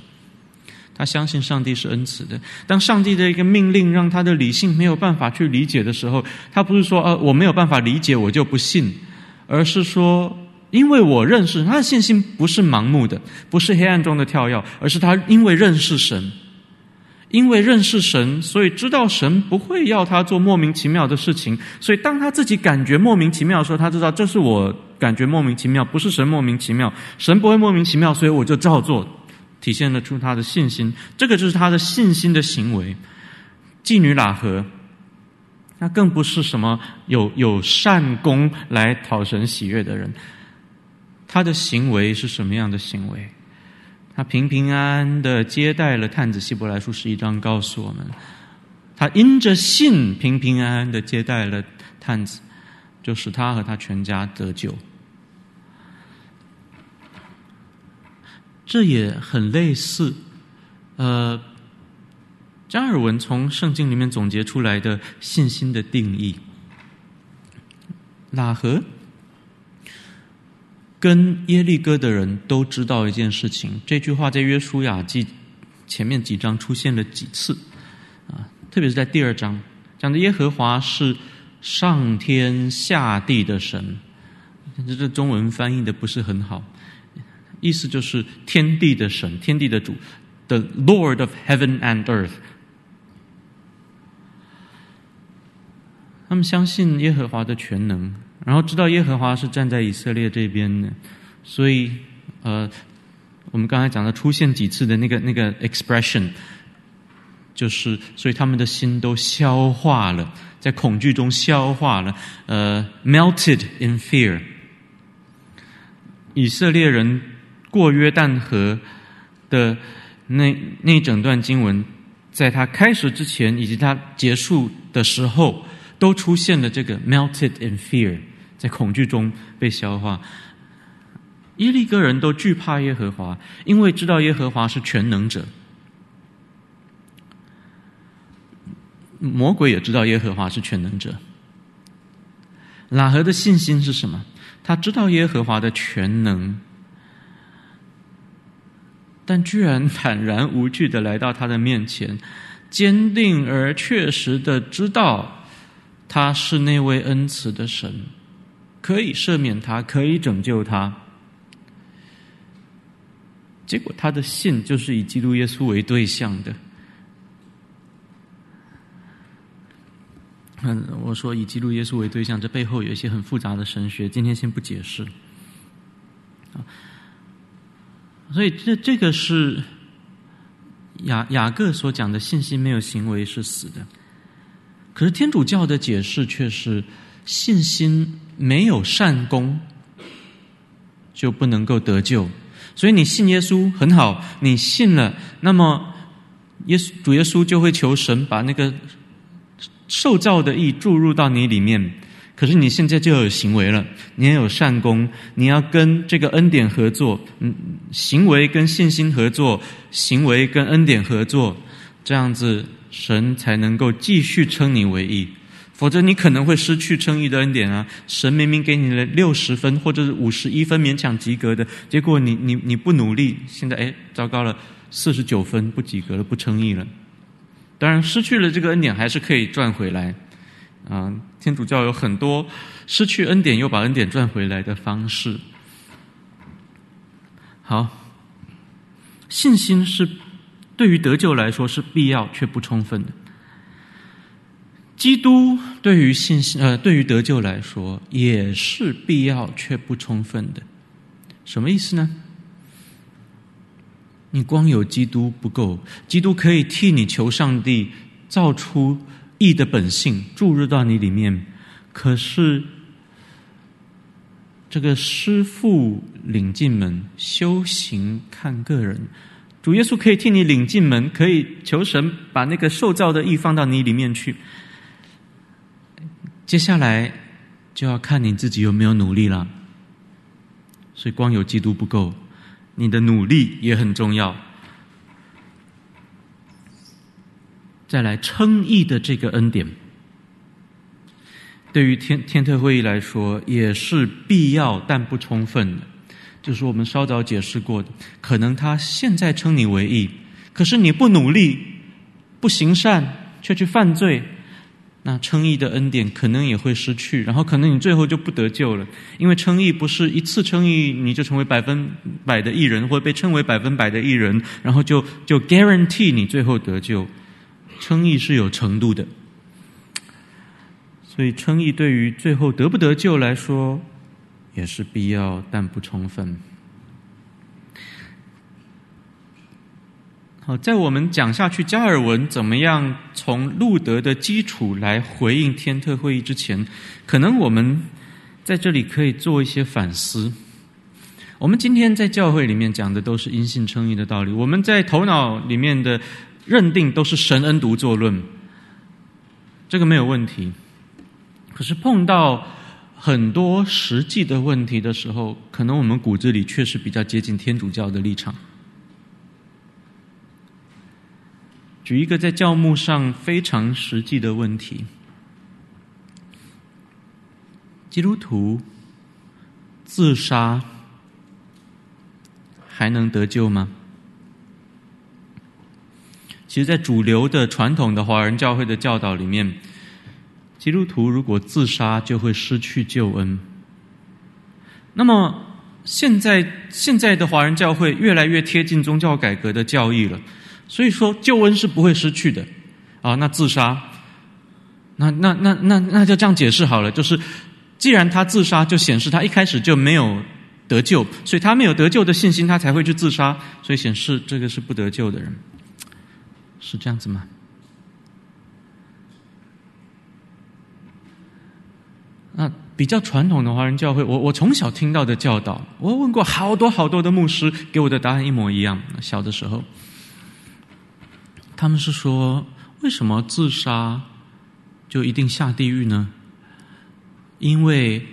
他相信上帝是恩慈的。当上帝的一个命令让他的理性没有办法去理解的时候，他不是说呃我没有办法理解，我就不信，而是说。因为我认识他的信心不是盲目的，不是黑暗中的跳跃，而是他因为认识神，因为认识神，所以知道神不会要他做莫名其妙的事情。所以当他自己感觉莫名其妙的时候，他知道这是我感觉莫名其妙，不是神莫名其妙，神不会莫名其妙，所以我就照做，体现了出他的信心。这个就是他的信心的行为。妓女喇合，那更不是什么有有善功来讨神喜悦的人。他的行为是什么样的行为？他平平安安的接待了探子。希伯来书十一章告诉我们，他因着信平平安安的接待了探子，就使他和他全家得救。这也很类似，呃，加尔文从圣经里面总结出来的信心的定义。喇合？跟耶利哥的人都知道一件事情，这句话在约书亚记前面几章出现了几次，啊，特别是在第二章讲的耶和华是上天下地的神，这这中文翻译的不是很好，意思就是天地的神，天地的主，the Lord of heaven and earth。他们相信耶和华的全能。然后知道耶和华是站在以色列这边的，所以呃，我们刚才讲的出现几次的那个那个 expression，就是所以他们的心都消化了，在恐惧中消化了，呃，melted in fear。以色列人过约旦河的那那一整段经文，在他开始之前以及他结束的时候，都出现了这个 melted in fear。在恐惧中被消化，耶利哥人都惧怕耶和华，因为知道耶和华是全能者。魔鬼也知道耶和华是全能者。喇合的信心是什么？他知道耶和华的全能，但居然坦然无惧的来到他的面前，坚定而确实的知道他是那位恩慈的神。可以赦免他，可以拯救他。结果他的信就是以基督耶稣为对象的。嗯，我说以基督耶稣为对象，这背后有一些很复杂的神学，今天先不解释。啊，所以这这个是雅雅各所讲的信心没有行为是死的。可是天主教的解释却是信心。没有善功，就不能够得救。所以你信耶稣很好，你信了，那么耶稣主耶稣就会求神把那个受造的义注入到你里面，可是你现在就有行为了，你也有善功，你要跟这个恩典合作，嗯，行为跟信心合作，行为跟恩典合作，这样子神才能够继续称你为义。否则你可能会失去称义的恩典啊！神明明给你了六十分或者是五十一分勉强及格的，结果你你你不努力，现在哎糟糕了，四十九分不及格了，不称义了。当然失去了这个恩典还是可以赚回来啊！天主教有很多失去恩典又把恩典赚回来的方式。好，信心是对于得救来说是必要却不充分的。基督对于信心，呃，对于得救来说也是必要却不充分的。什么意思呢？你光有基督不够，基督可以替你求上帝造出义的本性注入到你里面，可是这个师傅领进门，修行看个人。主耶稣可以替你领进门，可以求神把那个受造的义放到你里面去。接下来就要看你自己有没有努力了，所以光有基督不够，你的努力也很重要。再来称义的这个恩典，对于天天特会议来说也是必要但不充分的，就是我们稍早解释过的，可能他现在称你为义，可是你不努力、不行善，却去犯罪。那称义的恩典可能也会失去，然后可能你最后就不得救了，因为称义不是一次称义你就成为百分百的义人，或被称为百分百的义人，然后就就 guarantee 你最后得救。称义是有程度的，所以称义对于最后得不得救来说也是必要，但不充分。好，在我们讲下去加尔文怎么样从路德的基础来回应天特会议之前，可能我们在这里可以做一些反思。我们今天在教会里面讲的都是因信称义的道理，我们在头脑里面的认定都是神恩独作论，这个没有问题。可是碰到很多实际的问题的时候，可能我们骨子里确实比较接近天主教的立场。举一个在教牧上非常实际的问题：基督徒自杀还能得救吗？其实，在主流的传统的华人教会的教导里面，基督徒如果自杀就会失去救恩。那么，现在现在的华人教会越来越贴近宗教改革的教义了。所以说，救恩是不会失去的，啊，那自杀，那那那那那就这样解释好了。就是，既然他自杀，就显示他一开始就没有得救，所以他没有得救的信心，他才会去自杀，所以显示这个是不得救的人，是这样子吗？那比较传统的华人教会，我我从小听到的教导，我问过好多好多的牧师，给我的答案一模一样。小的时候。他们是说，为什么自杀就一定下地狱呢？因为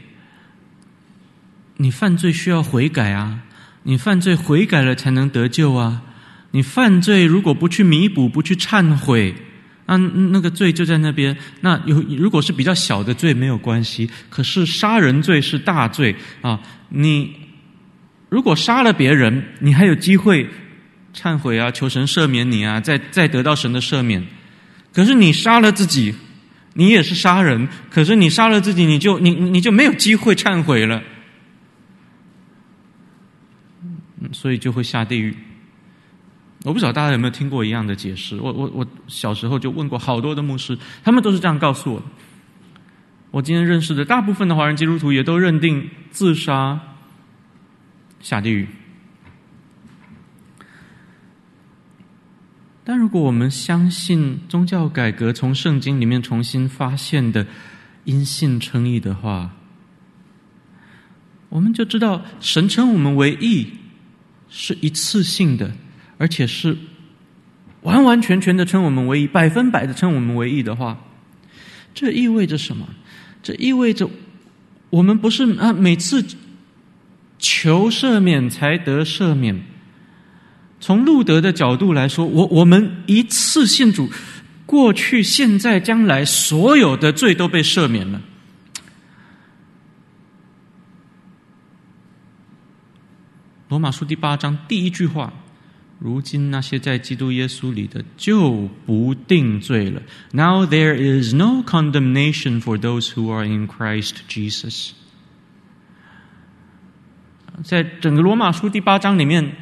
你犯罪需要悔改啊，你犯罪悔改了才能得救啊。你犯罪如果不去弥补、不去忏悔，那那个罪就在那边。那有如果是比较小的罪没有关系，可是杀人罪是大罪啊。你如果杀了别人，你还有机会。忏悔啊，求神赦免你啊，再再得到神的赦免。可是你杀了自己，你也是杀人。可是你杀了自己，你就你你就没有机会忏悔了，所以就会下地狱。我不知道大家有没有听过一样的解释。我我我小时候就问过好多的牧师，他们都是这样告诉我的。我今天认识的大部分的华人基督徒也都认定自杀下地狱。但如果我们相信宗教改革从圣经里面重新发现的因信称义的话，我们就知道神称我们为义是一次性的，而且是完完全全的称我们为义，百分百的称我们为义的话，这意味着什么？这意味着我们不是啊，每次求赦免才得赦免。从路德的角度来说，我我们一次信主，过去、现在、将来所有的罪都被赦免了。罗马书第八章第一句话：如今那些在基督耶稣里的就不定罪了。Now there is no condemnation for those who are in Christ Jesus。在整个罗马书第八章里面，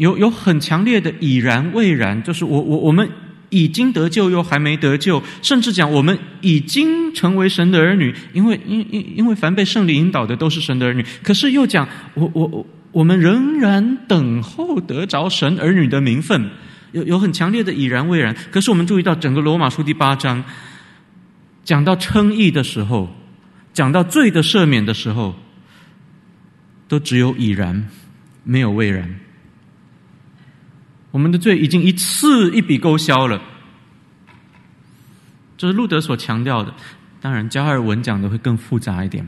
有有很强烈的已然未然，就是我我我们已经得救又还没得救，甚至讲我们已经成为神的儿女，因为因因因为凡被圣灵引导的都是神的儿女。可是又讲我我我。我们仍然等候得着神儿女的名分，有有很强烈的已然未然。可是我们注意到，整个罗马书第八章讲到称义的时候，讲到罪的赦免的时候，都只有已然，没有未然。我们的罪已经一次一笔勾销了，这是路德所强调的。当然，加尔文讲的会更复杂一点。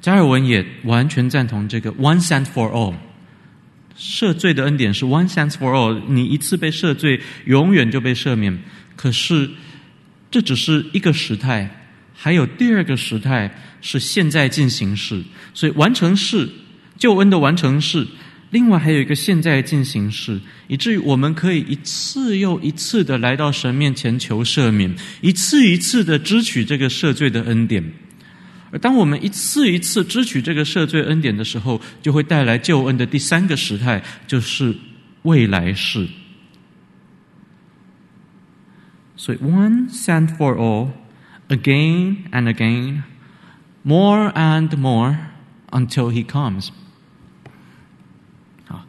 加尔文也完全赞同这个 “once and for all”，赦罪的恩典是 “once and for all”，你一次被赦罪，永远就被赦免。可是这只是一个时态，还有第二个时态是现在进行式。所以完成式，救恩的完成式，另外还有一个现在进行式，以至于我们可以一次又一次的来到神面前求赦免，一次一次的支取这个赦罪的恩典。而当我们一次一次支取这个赦罪恩典的时候，就会带来救恩的第三个时态，就是未来式。所以，once and for all, again and again, more and more, until he comes。好，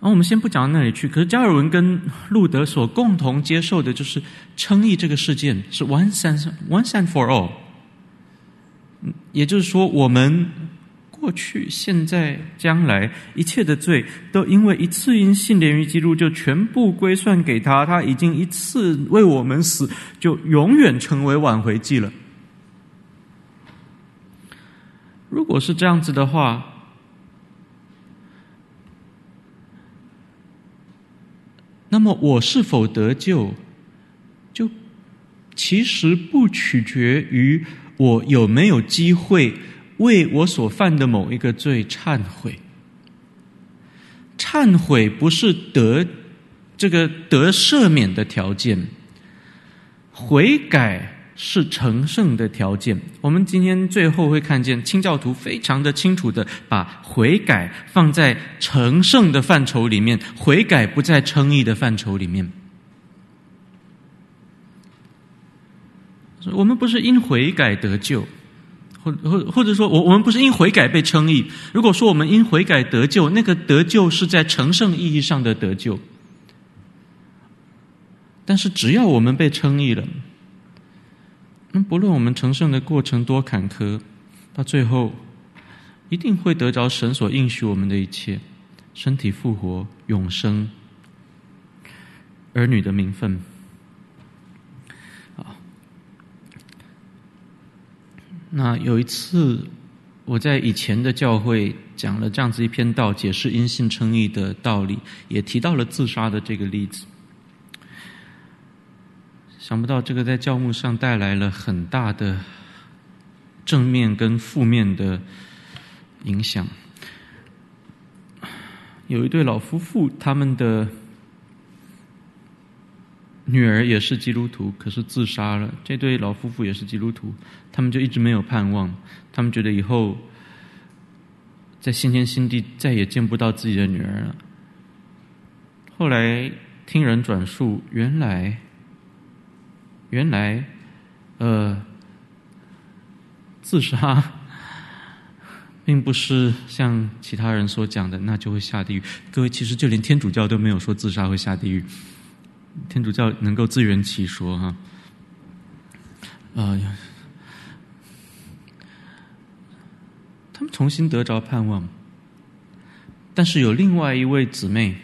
那我们先不讲到那里去。可是加尔文跟路德所共同接受的就是称义这个事件是 once and once and for all。也就是说，我们过去、现在、将来一切的罪，都因为一次因信连于基督，就全部归算给他。他已经一次为我们死，就永远成为挽回祭了。如果是这样子的话，那么我是否得救，就其实不取决于。我有没有机会为我所犯的某一个罪忏悔？忏悔不是得这个得赦免的条件，悔改是成圣的条件。我们今天最后会看见清教徒非常的清楚的把悔改放在成圣的范畴里面，悔改不在称义的范畴里面。我们不是因悔改得救，或或或者说，我我们不是因悔改被称义。如果说我们因悔改得救，那个得救是在成圣意义上的得救。但是只要我们被称义了，那不论我们成圣的过程多坎坷，到最后一定会得着神所应许我们的一切：身体复活、永生、儿女的名分。那有一次，我在以前的教会讲了这样子一篇道，解释因信称义的道理，也提到了自杀的这个例子。想不到这个在教牧上带来了很大的正面跟负面的影响。有一对老夫妇，他们的。女儿也是基督徒，可是自杀了。这对老夫妇也是基督徒，他们就一直没有盼望。他们觉得以后在新天新地再也见不到自己的女儿了。后来听人转述，原来原来呃，自杀并不是像其他人所讲的，那就会下地狱。各位，其实就连天主教都没有说自杀会下地狱。天主教能够自圆其说哈，啊，他们重新得着盼望，但是有另外一位姊妹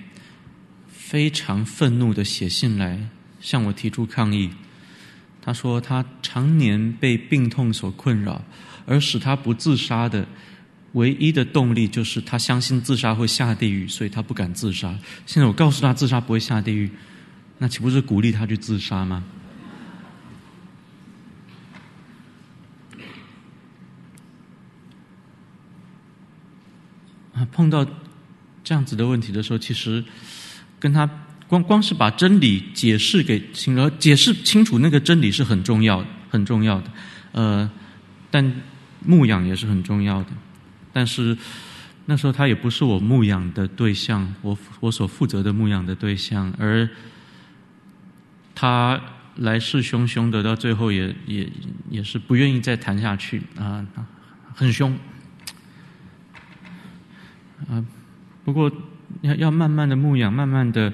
非常愤怒的写信来向我提出抗议，他说他常年被病痛所困扰，而使他不自杀的唯一的动力就是他相信自杀会下地狱，所以他不敢自杀。现在我告诉他自杀不会下地狱，那岂不是鼓励他去自杀吗？啊，碰到这样子的问题的时候，其实跟他光光是把真理解释给清楚，解释清楚那个真理是很重要，很重要的。呃，但牧养也是很重要的。但是那时候他也不是我牧养的对象，我我所负责的牧养的对象，而他来势汹汹的，到最后也也也是不愿意再谈下去啊，很凶。啊，不过要要慢慢的牧养，慢慢的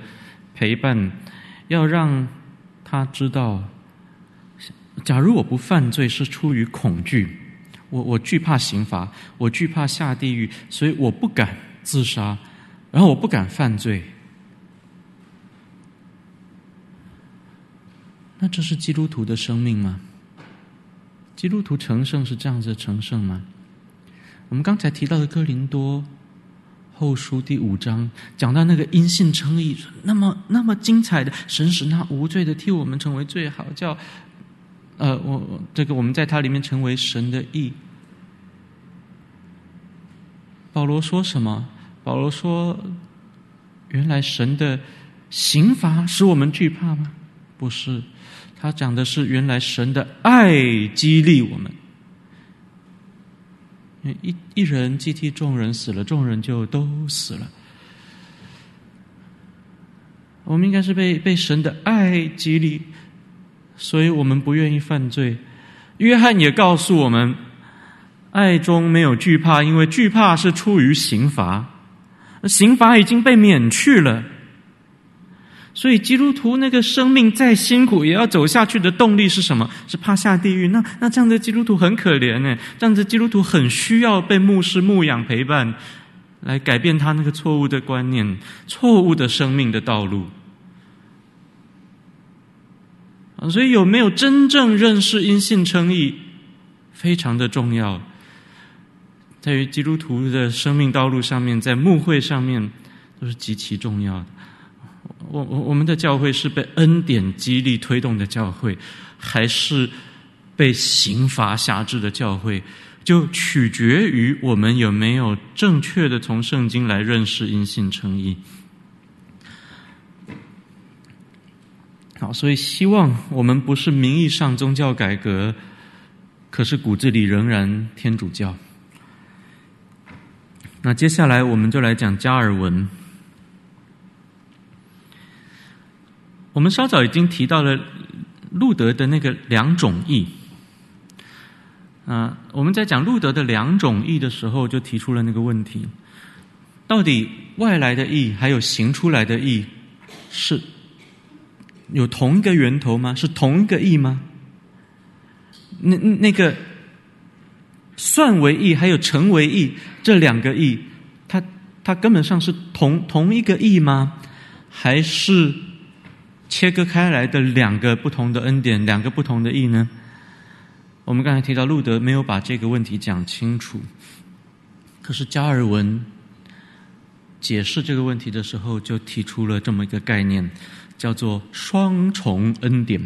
陪伴，要让他知道，假如我不犯罪是出于恐惧，我我惧怕刑罚，我惧怕下地狱，所以我不敢自杀，然后我不敢犯罪。那这是基督徒的生命吗？基督徒成圣是这样子的成圣吗？我们刚才提到的哥林多。后书第五章讲到那个因信称义，那么那么精彩的，神使他无罪的替我们成为最，好叫呃，我这个我们在他里面成为神的义。保罗说什么？保罗说，原来神的刑罚使我们惧怕吗？不是，他讲的是原来神的爱激励我们。一一人既替众人死了，众人就都死了。我们应该是被被神的爱激励，所以我们不愿意犯罪。约翰也告诉我们，爱中没有惧怕，因为惧怕是出于刑罚，刑罚已经被免去了。所以，基督徒那个生命再辛苦，也要走下去的动力是什么？是怕下地狱。那那这样的基督徒很可怜呢。这样的基督徒很需要被牧师牧养陪伴，来改变他那个错误的观念、错误的生命的道路。所以有没有真正认识因信称义，非常的重要，在于基督徒的生命道路上面，在牧会上面都是极其重要的。我我我们的教会是被恩典激励推动的教会，还是被刑罚辖制的教会，就取决于我们有没有正确的从圣经来认识因信称义。好，所以希望我们不是名义上宗教改革，可是骨子里仍然天主教。那接下来我们就来讲加尔文。我们稍早已经提到了路德的那个两种义，啊，我们在讲路德的两种义的时候，就提出了那个问题：到底外来的义还有行出来的义，是有同一个源头吗？是同一个义吗？那那个算为义还有成为义这两个义，它它根本上是同同一个义吗？还是？切割开来的两个不同的恩典，两个不同的义呢？我们刚才提到路德没有把这个问题讲清楚，可是加尔文解释这个问题的时候，就提出了这么一个概念，叫做双重恩典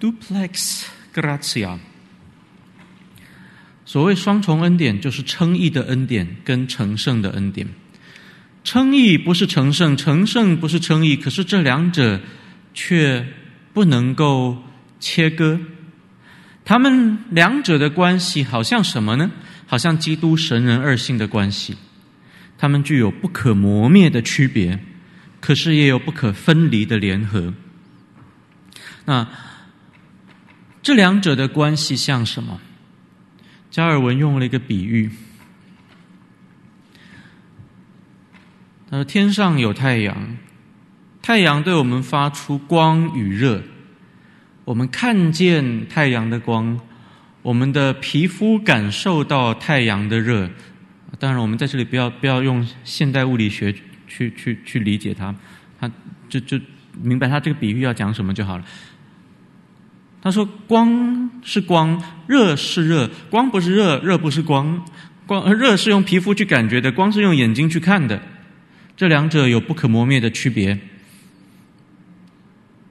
（duplex gratia）。所谓双重恩典，就是称义的恩典跟成圣的恩典。称义不是成圣，成圣不是称义，可是这两者。却不能够切割，他们两者的关系好像什么呢？好像基督神人二性的关系，他们具有不可磨灭的区别，可是也有不可分离的联合。那这两者的关系像什么？加尔文用了一个比喻，他说：“天上有太阳。”太阳对我们发出光与热，我们看见太阳的光，我们的皮肤感受到太阳的热。当然，我们在这里不要不要用现代物理学去去去理解它，它就就明白它这个比喻要讲什么就好了。他说：“光是光，热是热，光不是热，热不是光。光热是用皮肤去感觉的，光是用眼睛去看的。这两者有不可磨灭的区别。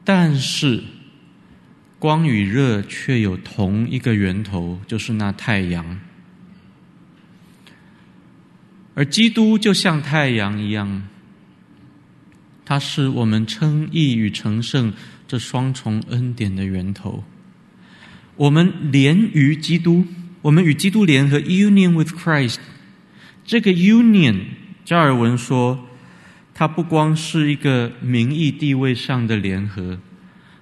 但是，光与热却有同一个源头，就是那太阳。而基督就像太阳一样，它是我们称义与成圣。”这双重恩典的源头，我们连于基督，我们与基督联合，union with Christ。这个 union，加尔文说，它不光是一个名义地位上的联合，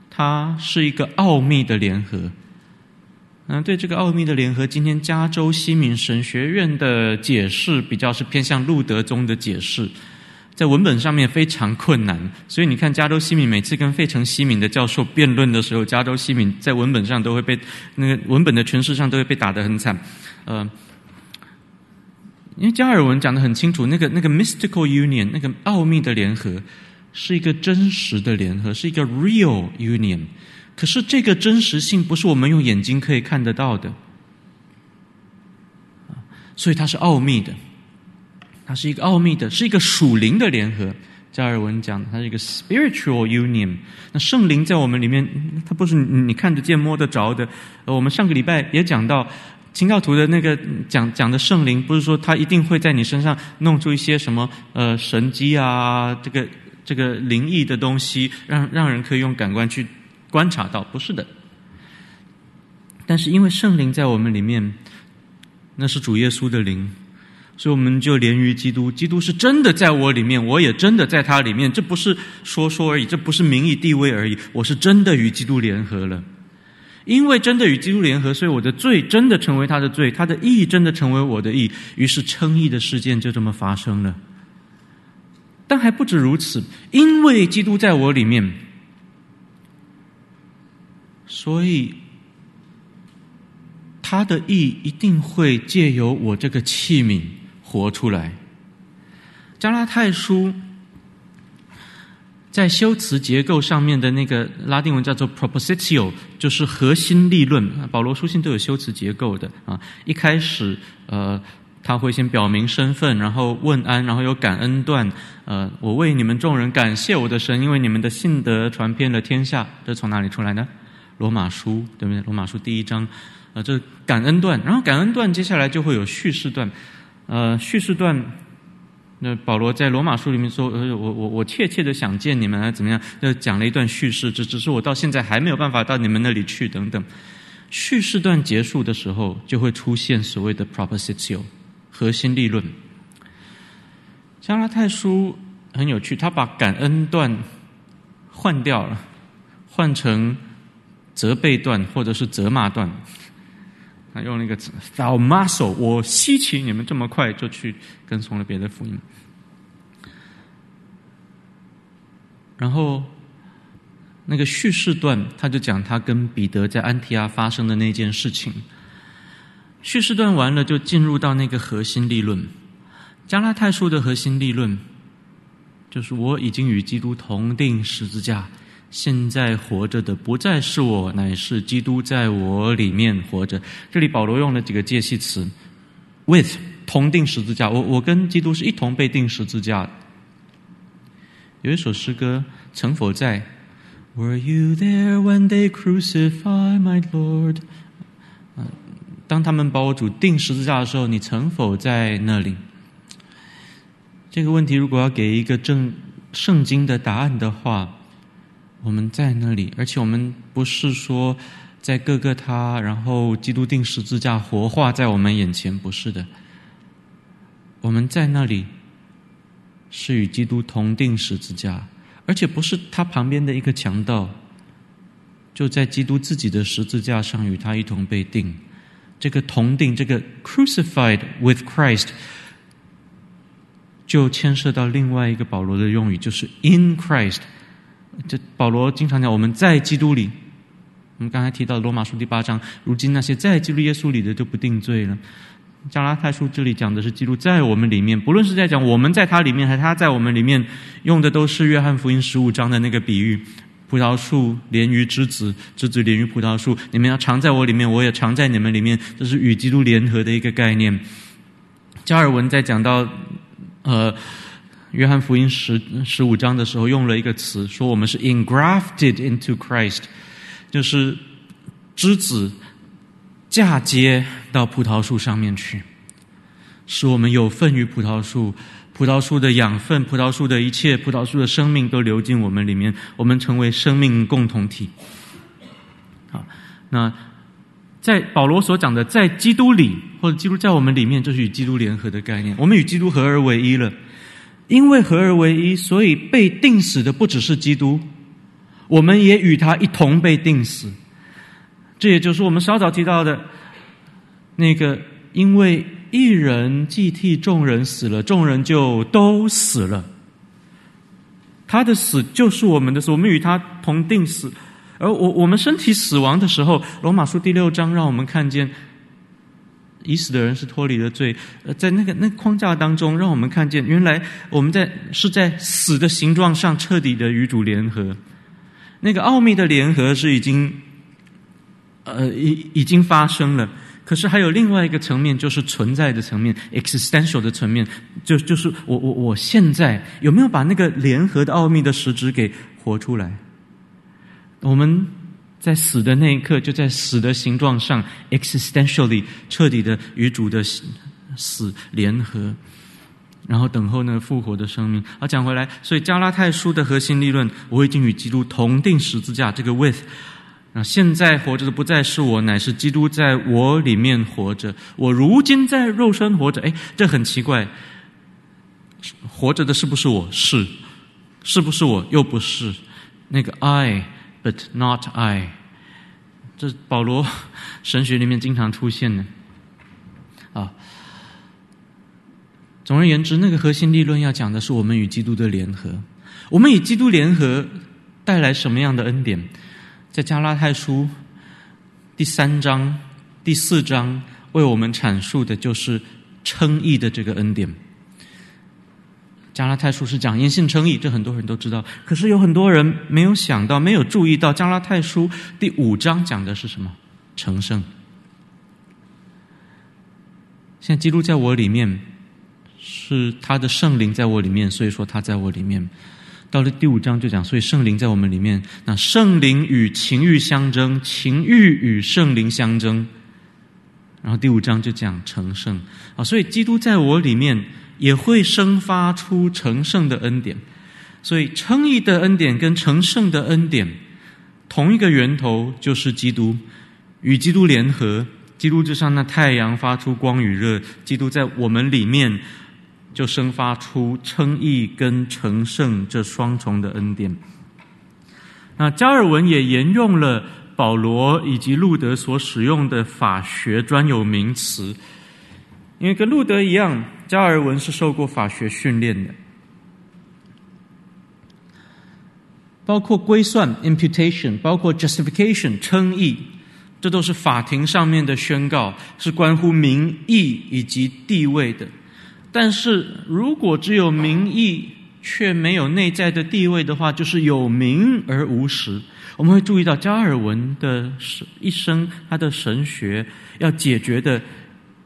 它是一个奥秘的联合。嗯，对这个奥秘的联合，今天加州西敏神学院的解释比较是偏向路德宗的解释。在文本上面非常困难，所以你看加州西敏每次跟费城西敏的教授辩论的时候，加州西敏在文本上都会被那个文本的诠释上都会被打得很惨。呃，因为加尔文讲的很清楚，那个那个 mystical union 那个奥秘的联合是一个真实的联合，是一个 real union。可是这个真实性不是我们用眼睛可以看得到的，所以它是奥秘的。它是一个奥秘的，是一个属灵的联合。加尔文讲，它是一个 spiritual union。那圣灵在我们里面，它不是你看得见、摸得着的。我们上个礼拜也讲到，清教徒的那个讲讲的圣灵，不是说他一定会在你身上弄出一些什么呃神迹啊，这个这个灵异的东西，让让人可以用感官去观察到，不是的。但是因为圣灵在我们里面，那是主耶稣的灵。所以我们就连于基督，基督是真的在我里面，我也真的在他里面。这不是说说而已，这不是名义地位而已，我是真的与基督联合了。因为真的与基督联合，所以我的罪真的成为他的罪，他的义真的成为我的义。于是称义的事件就这么发生了。但还不止如此，因为基督在我里面，所以。他的义一定会借由我这个器皿活出来。加拉太书在修辞结构上面的那个拉丁文叫做 propositio，就是核心立论。保罗书信都有修辞结构的啊。一开始，呃，他会先表明身份，然后问安，然后有感恩段。呃，我为你们众人感谢我的神，因为你们的信德传遍了天下。这从哪里出来呢？罗马书，对不对？罗马书第一章。啊，这感恩段，然后感恩段接下来就会有叙事段，呃，叙事段，那保罗在罗马书里面说，呃，我我我切切的想见你们啊，怎么样？就讲了一段叙事，只只是我到现在还没有办法到你们那里去，等等。叙事段结束的时候，就会出现所谓的 propositio 核心立论。加拉太书很有趣，他把感恩段换掉了，换成责备段或者是责骂段。他用那个词 “thaumazo”，我稀奇你们这么快就去跟从了别的福音。然后那个叙事段，他就讲他跟彼得在安提阿发生的那件事情。叙事段完了，就进入到那个核心立论。加拉太书的核心立论，就是我已经与基督同钉十字架。现在活着的不再是我，乃是基督在我里面活着。这里保罗用了几个介系词：with 同钉十字架，我我跟基督是一同被钉十字架。有一首诗歌，曾否在？Were you there when they crucify my Lord？当他们把我主钉十字架的时候，你曾否在那里？这个问题如果要给一个正圣经的答案的话。我们在那里，而且我们不是说在各个他，然后基督钉十字架活化在我们眼前，不是的。我们在那里是与基督同钉十字架，而且不是他旁边的一个强盗，就在基督自己的十字架上与他一同被钉。这个同钉，这个 crucified with Christ，就牵涉到另外一个保罗的用语，就是 in Christ。这保罗经常讲，我们在基督里。我们刚才提到罗马书第八章，如今那些在基督耶稣里的就不定罪了。加拉太书这里讲的是基督在我们里面，不论是在讲我们在他里面，还是他在我们里面，用的都是约翰福音十五章的那个比喻，葡萄树连于枝子，枝子连于葡萄树。你们要常在我里面，我也常在你们里面。这是与基督联合的一个概念。加尔文在讲到呃约翰福音十十五章的时候，用了一个词，说我们是 engrafted into Christ，就是枝子嫁接到葡萄树上面去，使我们有份于葡萄树。葡萄树的养分，葡萄树的一切，葡萄树的生命都流进我们里面，我们成为生命共同体。好，那在保罗所讲的，在基督里或者基督在我们里面，就是与基督联合的概念。我们与基督合而为一了，因为合而为一，所以被定死的不只是基督，我们也与他一同被定死。这也就是我们稍早提到的那个，因为。一人既替众人死了，众人就都死了。他的死就是我们的死，我们与他同定死。而我我们身体死亡的时候，《罗马书》第六章让我们看见，已死的人是脱离了罪。呃，在那个那框架当中，让我们看见，原来我们在是在死的形状上彻底的与主联合。那个奥秘的联合是已经，呃，已已经发生了。可是还有另外一个层面，就是存在的层面，existential 的层面，就就是我我我现在有没有把那个联合的奥秘的实质给活出来？我们在死的那一刻，就在死的形状上，existentially 彻底的与主的死联合，然后等候那复活的生命。啊，讲回来，所以加拉太书的核心理论，我已经与基督同钉十字架，这个 with。那现在活着的不再是我，乃是基督在我里面活着。我如今在肉身活着，哎，这很奇怪。活着的是不是我？是，是不是我？又不是。那个 I，but not I，这保罗神学里面经常出现的。啊，总而言之，那个核心立论要讲的是我们与基督的联合。我们与基督联合带来什么样的恩典？在加拉太书第三章、第四章为我们阐述的就是称义的这个恩典。加拉太书是讲因信称义，这很多人都知道。可是有很多人没有想到、没有注意到，加拉太书第五章讲的是什么？成圣。现在基督在我里面，是他的圣灵在我里面，所以说他在我里面。到了第五章就讲，所以圣灵在我们里面。那圣灵与情欲相争，情欲与圣灵相争。然后第五章就讲成圣啊，所以基督在我里面也会生发出成圣的恩典。所以称义的恩典跟成圣的恩典，同一个源头就是基督，与基督联合。基督就像那太阳发出光与热，基督在我们里面。就生发出称义跟成圣这双重的恩典。那加尔文也沿用了保罗以及路德所使用的法学专有名词，因为跟路德一样，加尔文是受过法学训练的，包括归算 （imputation），包括 justification（ 称义），这都是法庭上面的宣告，是关乎名义以及地位的。但是如果只有名义却没有内在的地位的话，就是有名而无实。我们会注意到加尔文的一生，他的神学要解决的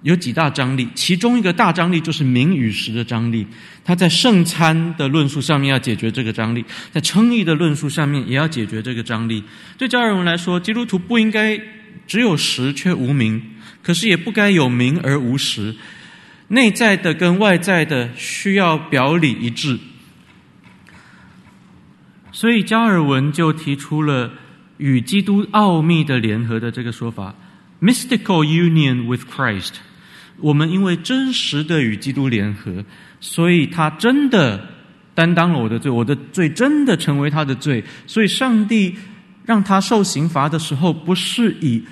有几大张力，其中一个大张力就是名与实的张力。他在圣餐的论述上面要解决这个张力，在称义的论述上面也要解决这个张力。对加尔文来说，基督徒不应该只有实却无名，可是也不该有名而无实。内在的跟外在的需要表里一致，所以加尔文就提出了与基督奥秘的联合的这个说法，mystical union with Christ。我们因为真实的与基督联合，所以他真的担当了我的罪，我的罪真的成为他的罪。所以上帝让他受刑罚的时候，不是以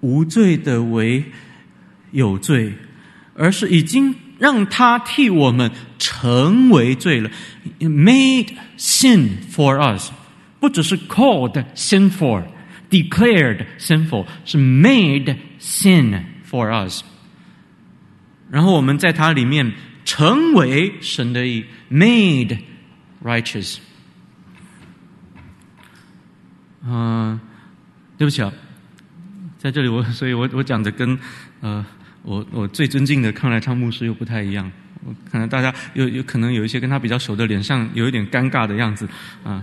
无罪的为有罪。而是已经让他替我们成为罪了，made sin for us，不只是 called sinful，declared sinful，是 made sin for us。然后我们在他里面成为神的义，made righteous。嗯、对不起啊，在这里我，所以我我讲的跟呃我我最尊敬的康来昌牧师又不太一样。可能大家有有可能有一些跟他比较熟的脸上有一点尴尬的样子啊。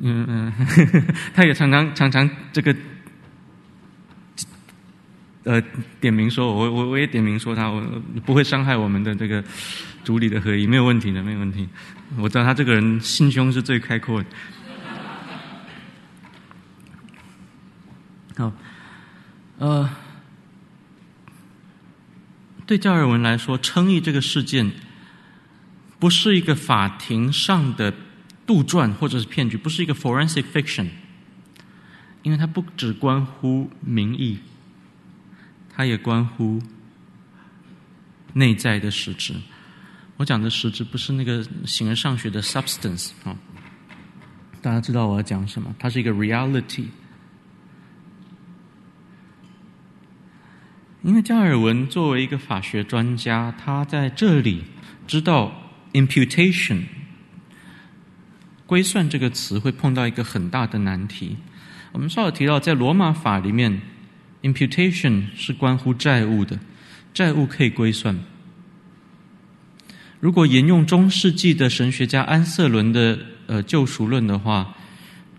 嗯嗯，他也常常常常这个。呃，点名说，我我我也点名说他，我不会伤害我们的这个主里的合一，没有问题的，没有问题。我知道他这个人心胸是最开阔的。好，呃，对加尔文来说，称义这个事件不是一个法庭上的杜撰或者是骗局，不是一个 forensic fiction，因为它不只关乎名义。它也关乎内在的实质。我讲的实质不是那个形而上学的 substance 啊，大家知道我要讲什么？它是一个 reality。因为加尔文作为一个法学专家，他在这里知道 imputation 归算这个词会碰到一个很大的难题。我们稍有提到，在罗马法里面。Imputation 是关乎债务的，债务可以归算。如果沿用中世纪的神学家安瑟伦的呃救赎论的话，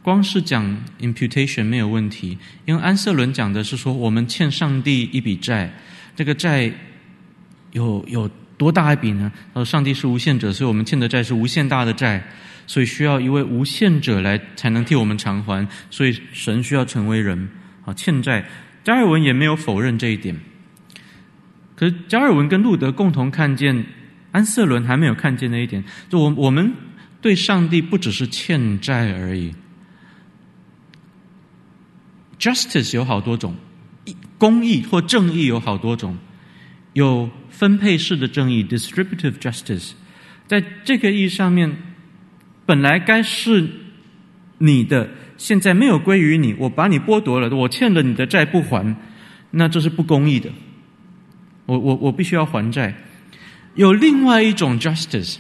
光是讲 imputation 没有问题，因为安瑟伦讲的是说，我们欠上帝一笔债，这个债有有多大一笔呢？他说，上帝是无限者，所以我们欠的债是无限大的债，所以需要一位无限者来才能替我们偿还，所以神需要成为人，啊，欠债。加尔文也没有否认这一点，可是加尔文跟路德共同看见安瑟伦还没有看见那一点，就我我们对上帝不只是欠债而已。Justice 有好多种，公义或正义有好多种，有分配式的正义 （distributive justice），在这个意义上面，本来该是你的。现在没有归于你，我把你剥夺了，我欠了你的债不还，那这是不公义的。我我我必须要还债。有另外一种 justice，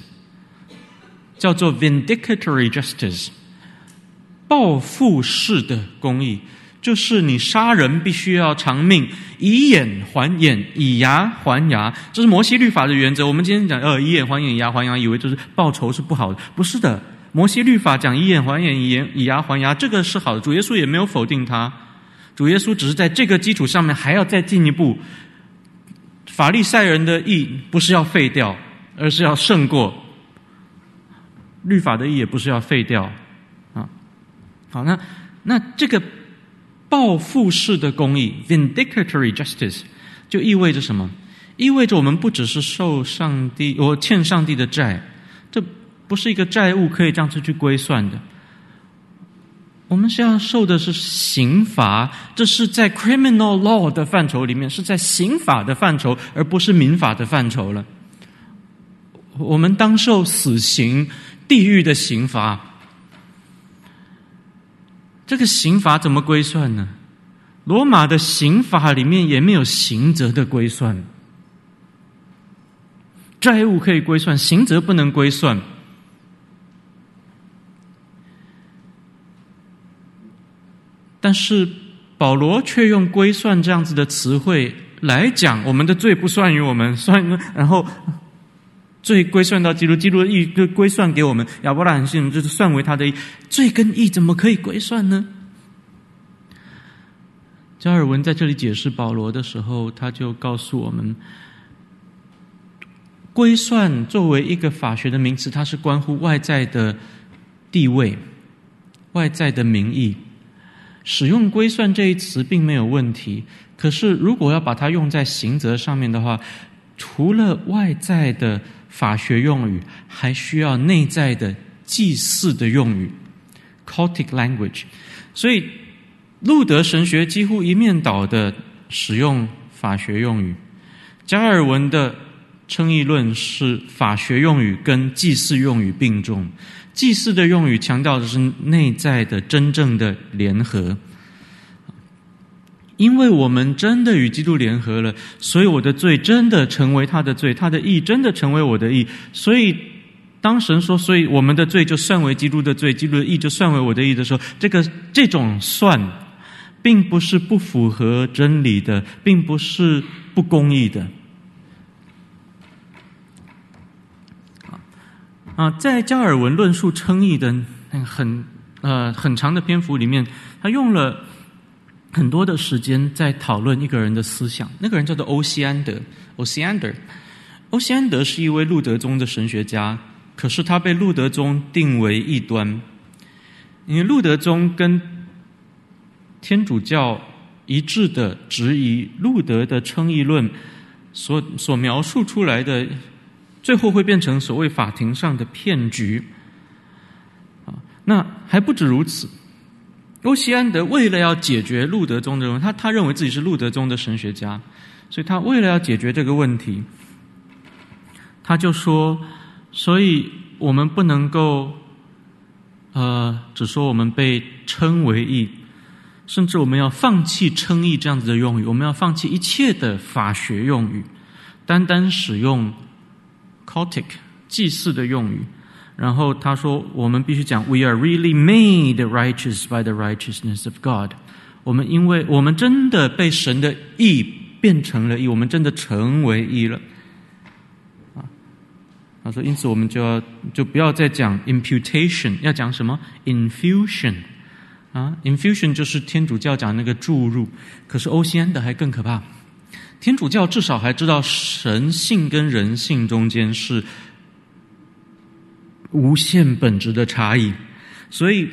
叫做 vindicatory justice，报复式的公义，就是你杀人必须要偿命，以眼还眼，以牙还牙，这是摩西律法的原则。我们今天讲呃以眼还眼，以牙还牙，以为就是报仇是不好的，不是的。摩西律法讲以眼还眼，以眼以牙还牙，这个是好的。主耶稣也没有否定他，主耶稣只是在这个基础上面还要再进一步。法利赛人的义不是要废掉，而是要胜过律法的义，也不是要废掉啊。好，那那这个报复式的公义 （Vindictory justice） 就意味着什么？意味着我们不只是受上帝，我欠上帝的债，这。不是一个债务可以这样子去归算的。我们是要受的是刑罚，这是在 criminal law 的范畴里面，是在刑法的范畴，而不是民法的范畴了。我们当受死刑、地狱的刑罚。这个刑罚怎么归算呢？罗马的刑法里面也没有刑责的归算，债务可以归算，刑责不能归算。但是保罗却用“归算”这样子的词汇来讲，我们的罪不算于我们，算然后罪归算到基督，基督的义就归算给我们。亚伯拉罕信就是算为他的义，罪跟义怎么可以归算呢？加尔文在这里解释保罗的时候，他就告诉我们，归算作为一个法学的名词，它是关乎外在的地位、外在的名义。使用“归算”这一词并没有问题，可是如果要把它用在刑责上面的话，除了外在的法学用语，还需要内在的祭祀的用语 （cultic language）。所以，路德神学几乎一面倒的使用法学用语，加尔文的称义论是法学用语跟祭祀用语并重。祭祀的用语强调的是内在的真正的联合，因为我们真的与基督联合了，所以我的罪真的成为他的罪，他的义真的成为我的义，所以当神说，所以我们的罪就算为基督的罪，基督的义就算为我的义的时候，这个这种算，并不是不符合真理的，并不是不公义的。啊，在加尔文论述称义的很呃很长的篇幅里面，他用了很多的时间在讨论一个人的思想。那个人叫做欧西安德，欧西安德，欧西安德是一位路德宗的神学家。可是他被路德宗定为异端，因为路德宗跟天主教一致的质疑路德的称义论所所描述出来的，最后会变成所谓法庭上的骗局。啊，那还不止如此，欧西安德为了要解决路德宗的问题，他他认为自己是路德宗的神学家，所以他为了要解决这个问题，他就说。所以，我们不能够，呃，只说我们被称为义，甚至我们要放弃称义这样子的用语，我们要放弃一切的法学用语，单单使用 cultic 祭祀的用语。然后他说，我们必须讲，We are really made righteous by the righteousness of God。我们因为我们真的被神的义变成了义，我们真的成为义了。啊他说：“因此，我们就要就不要再讲 imputation，要讲什么 infusion 啊？infusion 就是天主教讲那个注入。可是欧西安德还更可怕，天主教至少还知道神性跟人性中间是无限本质的差异，所以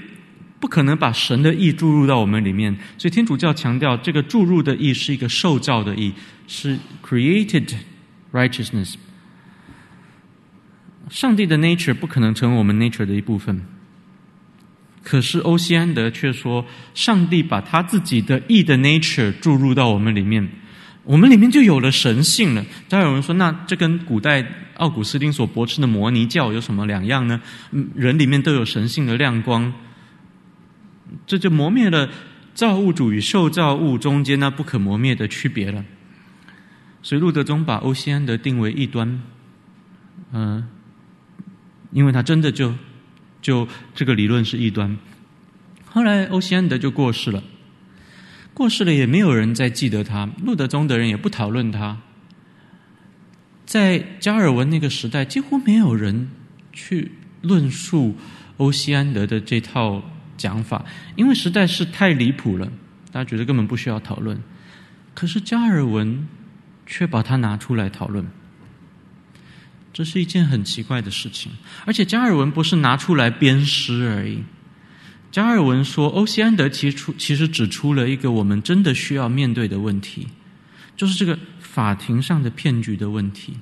不可能把神的意注入到我们里面。所以天主教强调，这个注入的意是一个受造的意，是 created righteousness。”上帝的 nature 不可能成为我们 nature 的一部分，可是欧西安德却说，上帝把他自己的意的 nature 注入到我们里面，我们里面就有了神性了。当然有人说，那这跟古代奥古斯丁所驳斥的摩尼教有什么两样呢？人里面都有神性的亮光，这就磨灭了造物主与受造物中间那不可磨灭的区别了。所以路德宗把欧西安德定为异端，嗯、因为他真的就就这个理论是异端，后来欧西安德就过世了，过世了也没有人再记得他，路德宗的人也不讨论他，在加尔文那个时代，几乎没有人去论述欧西安德的这套讲法，因为实在是太离谱了，大家觉得根本不需要讨论，可是加尔文却把它拿出来讨论。这是一件很奇怪的事情，而且加尔文不是拿出来鞭尸而已。加尔文说，欧西安德其实其实指出了一个我们真的需要面对的问题，就是这个法庭上的骗局的问题。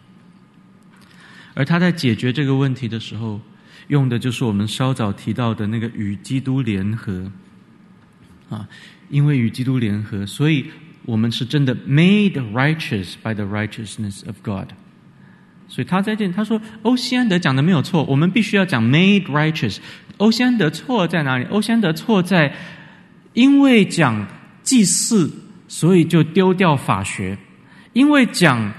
而他在解决这个问题的时候，用的就是我们稍早提到的那个与基督联合啊，因为与基督联合，所以我们是真的 made righteous by the righteousness of God。所以他在这，他说欧西安德讲的没有错，我们必须要讲 made righteous。欧先德错在哪里？欧先德错在因为讲祭祀，所以就丢掉法学；因为讲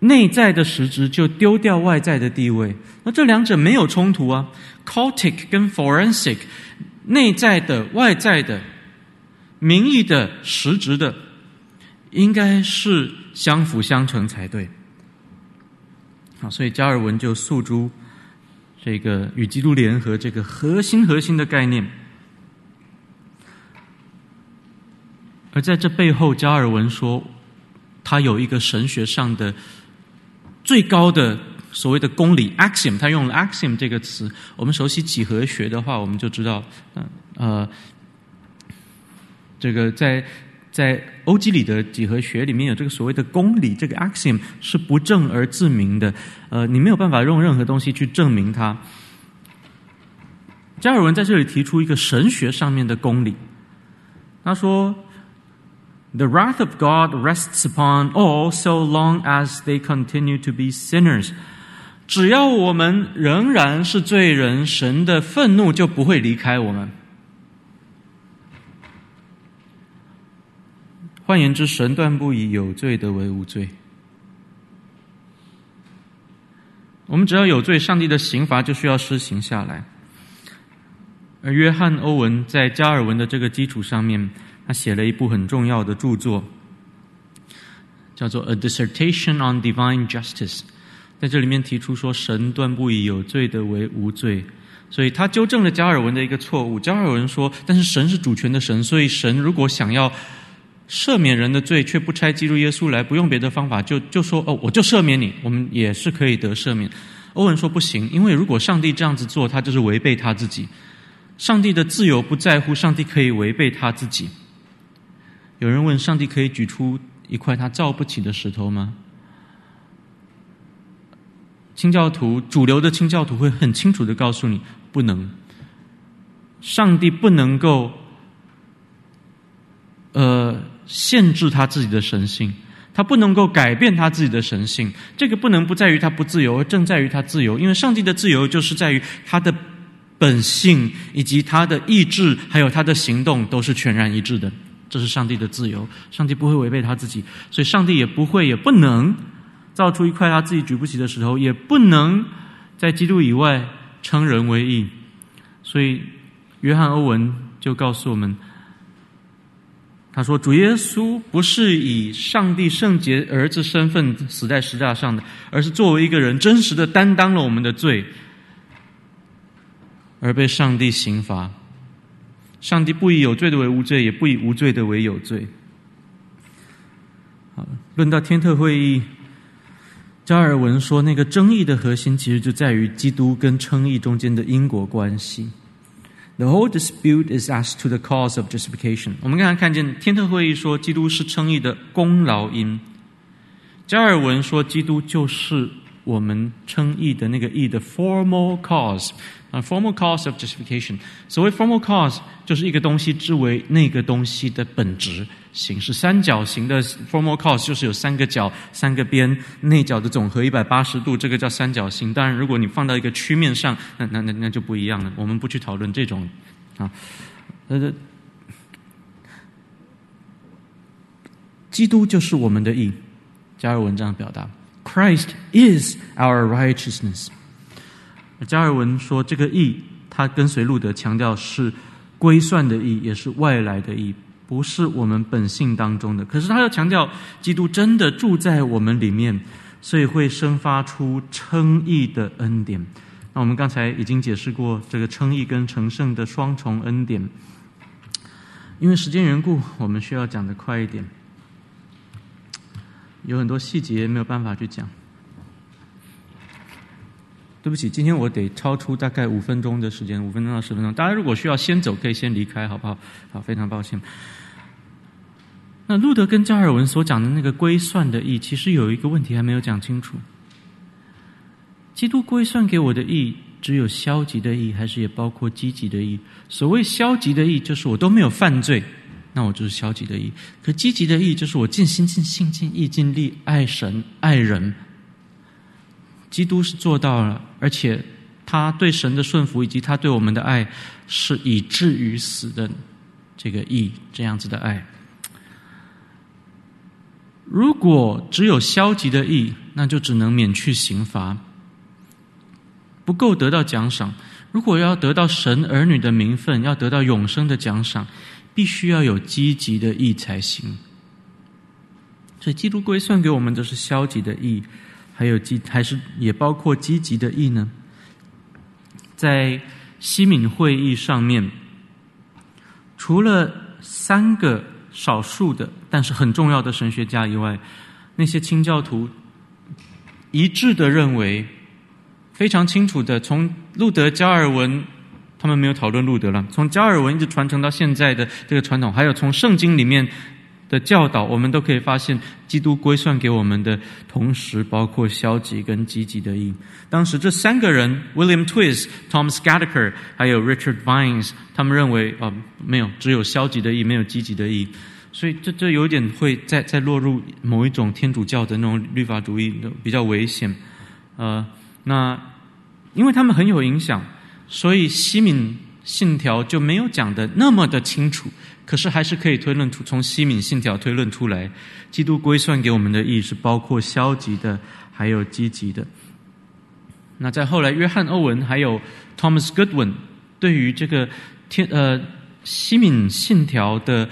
内在的实质，就丢掉外在的地位。那这两者没有冲突啊，cultic 跟 forensic，内在的、外在的、名义的、实质的，应该是相辅相成才对。所以加尔文就诉诸这个与基督联合这个核心核心的概念，而在这背后，加尔文说他有一个神学上的最高的所谓的公理 axiom，他用了 axiom 这个词。我们熟悉几何学的话，我们就知道，嗯呃，这个在。在欧几里得几何学里面有这个所谓的公理，这个 axiom 是不证而自明的。呃，你没有办法用任何东西去证明它。加尔文在这里提出一个神学上面的公理，他说：“The wrath of God rests upon all so long as they continue to be sinners。”只要我们仍然是罪人，神的愤怒就不会离开我们。换言之，神断不以有罪的为无罪。我们只要有罪，上帝的刑罚就需要施行下来。而约翰·欧文在加尔文的这个基础上面，他写了一部很重要的著作，叫做《A Dissertation on Divine Justice》。在这里面提出说，神断不以有罪的为无罪，所以他纠正了加尔文的一个错误。加尔文说，但是神是主权的神，所以神如果想要赦免人的罪，却不差基督耶稣来，不用别的方法，就就说哦，我就赦免你，我们也是可以得赦免。欧文说不行，因为如果上帝这样子做，他就是违背他自己。上帝的自由不在乎上帝可以违背他自己。有人问：上帝可以举出一块他造不起的石头吗？清教徒，主流的清教徒会很清楚的告诉你，不能。上帝不能够，呃，限制他自己的神性，他不能够改变他自己的神性。这个不能不在于他不自由，而正在于他自由。因为上帝的自由就是在于他的本性以及他的意志，还有他的行动都是全然一致的。这是上帝的自由，上帝不会违背他自己，所以上帝也不会，也不能。造出一块他自己举不起的石头，也不能在基督以外称人为义。所以，约翰·欧文就告诉我们，他说：“主耶稣不是以上帝圣洁儿子身份死在十字架上的，而是作为一个人真实的担当了我们的罪，而被上帝刑罚。上帝不以有罪的为无罪，也不以无罪的为有罪。”好，论到天特会议。加尔文说，那个争议的核心其实就在于基督跟称义中间的因果关系。The whole dispute is as to the cause of justification。我们刚才看见天特会议说，基督是称义的功劳因。加尔文说，基督就是 我们称义的那个义的 formal cause。啊，formal cause of justification。所谓 formal cause，就是一个东西之为那个东西的本质。形式三角形的 formal cause，就是有三个角、三个边，内角的总和一百八十度，这个叫三角形。当然，如果你放到一个曲面上，那那那那就不一样了。我们不去讨论这种啊。那这，基督就是我们的义，加尔文这样表达：Christ is our righteousness。加尔文说，这个义，他跟随路德强调是归算的义，也是外来的义。不是我们本性当中的，可是他又强调，基督真的住在我们里面，所以会生发出称义的恩典。那我们刚才已经解释过这个称义跟成圣的双重恩典。因为时间缘故，我们需要讲得快一点，有很多细节没有办法去讲。对不起，今天我得超出大概五分钟的时间，五分钟到十分钟。大家如果需要先走，可以先离开，好不好？好，非常抱歉。那路德跟加尔文所讲的那个归算的义，其实有一个问题还没有讲清楚：基督归算给我的义，只有消极的义，还是也包括积极的义？所谓消极的义，就是我都没有犯罪，那我就是消极的义；可积极的义，就是我尽心、尽性、尽意、尽力爱神、爱人。基督是做到了，而且他对神的顺服以及他对我们的爱，是以至于死的这个义，这样子的爱。如果只有消极的义，那就只能免去刑罚，不够得到奖赏。如果要得到神儿女的名分，要得到永生的奖赏，必须要有积极的义才行。所以，基督归算给我们的是消极的义。还有积，还是也包括积极的义呢？在西敏会议上面，除了三个少数的但是很重要的神学家以外，那些清教徒一致的认为，非常清楚的，从路德、加尔文，他们没有讨论路德了，从加尔文一直传承到现在的这个传统，还有从圣经里面。的教导，我们都可以发现，基督归算给我们的同时，包括消极跟积极的义。当时这三个人，William Twiss、Thomas Goederke 还有 Richard Vines，他们认为啊、呃，没有，只有消极的义，没有积极的义。所以这这有点会再再落入某一种天主教的那种律法主义，比较危险。呃，那因为他们很有影响，所以西敏信条就没有讲的那么的清楚。可是还是可以推论出，从西敏信条推论出来，基督归算给我们的义是包括消极的，还有积极的。那在后来，约翰·欧文还有 Thomas Goodwin 对于这个天呃西敏信条的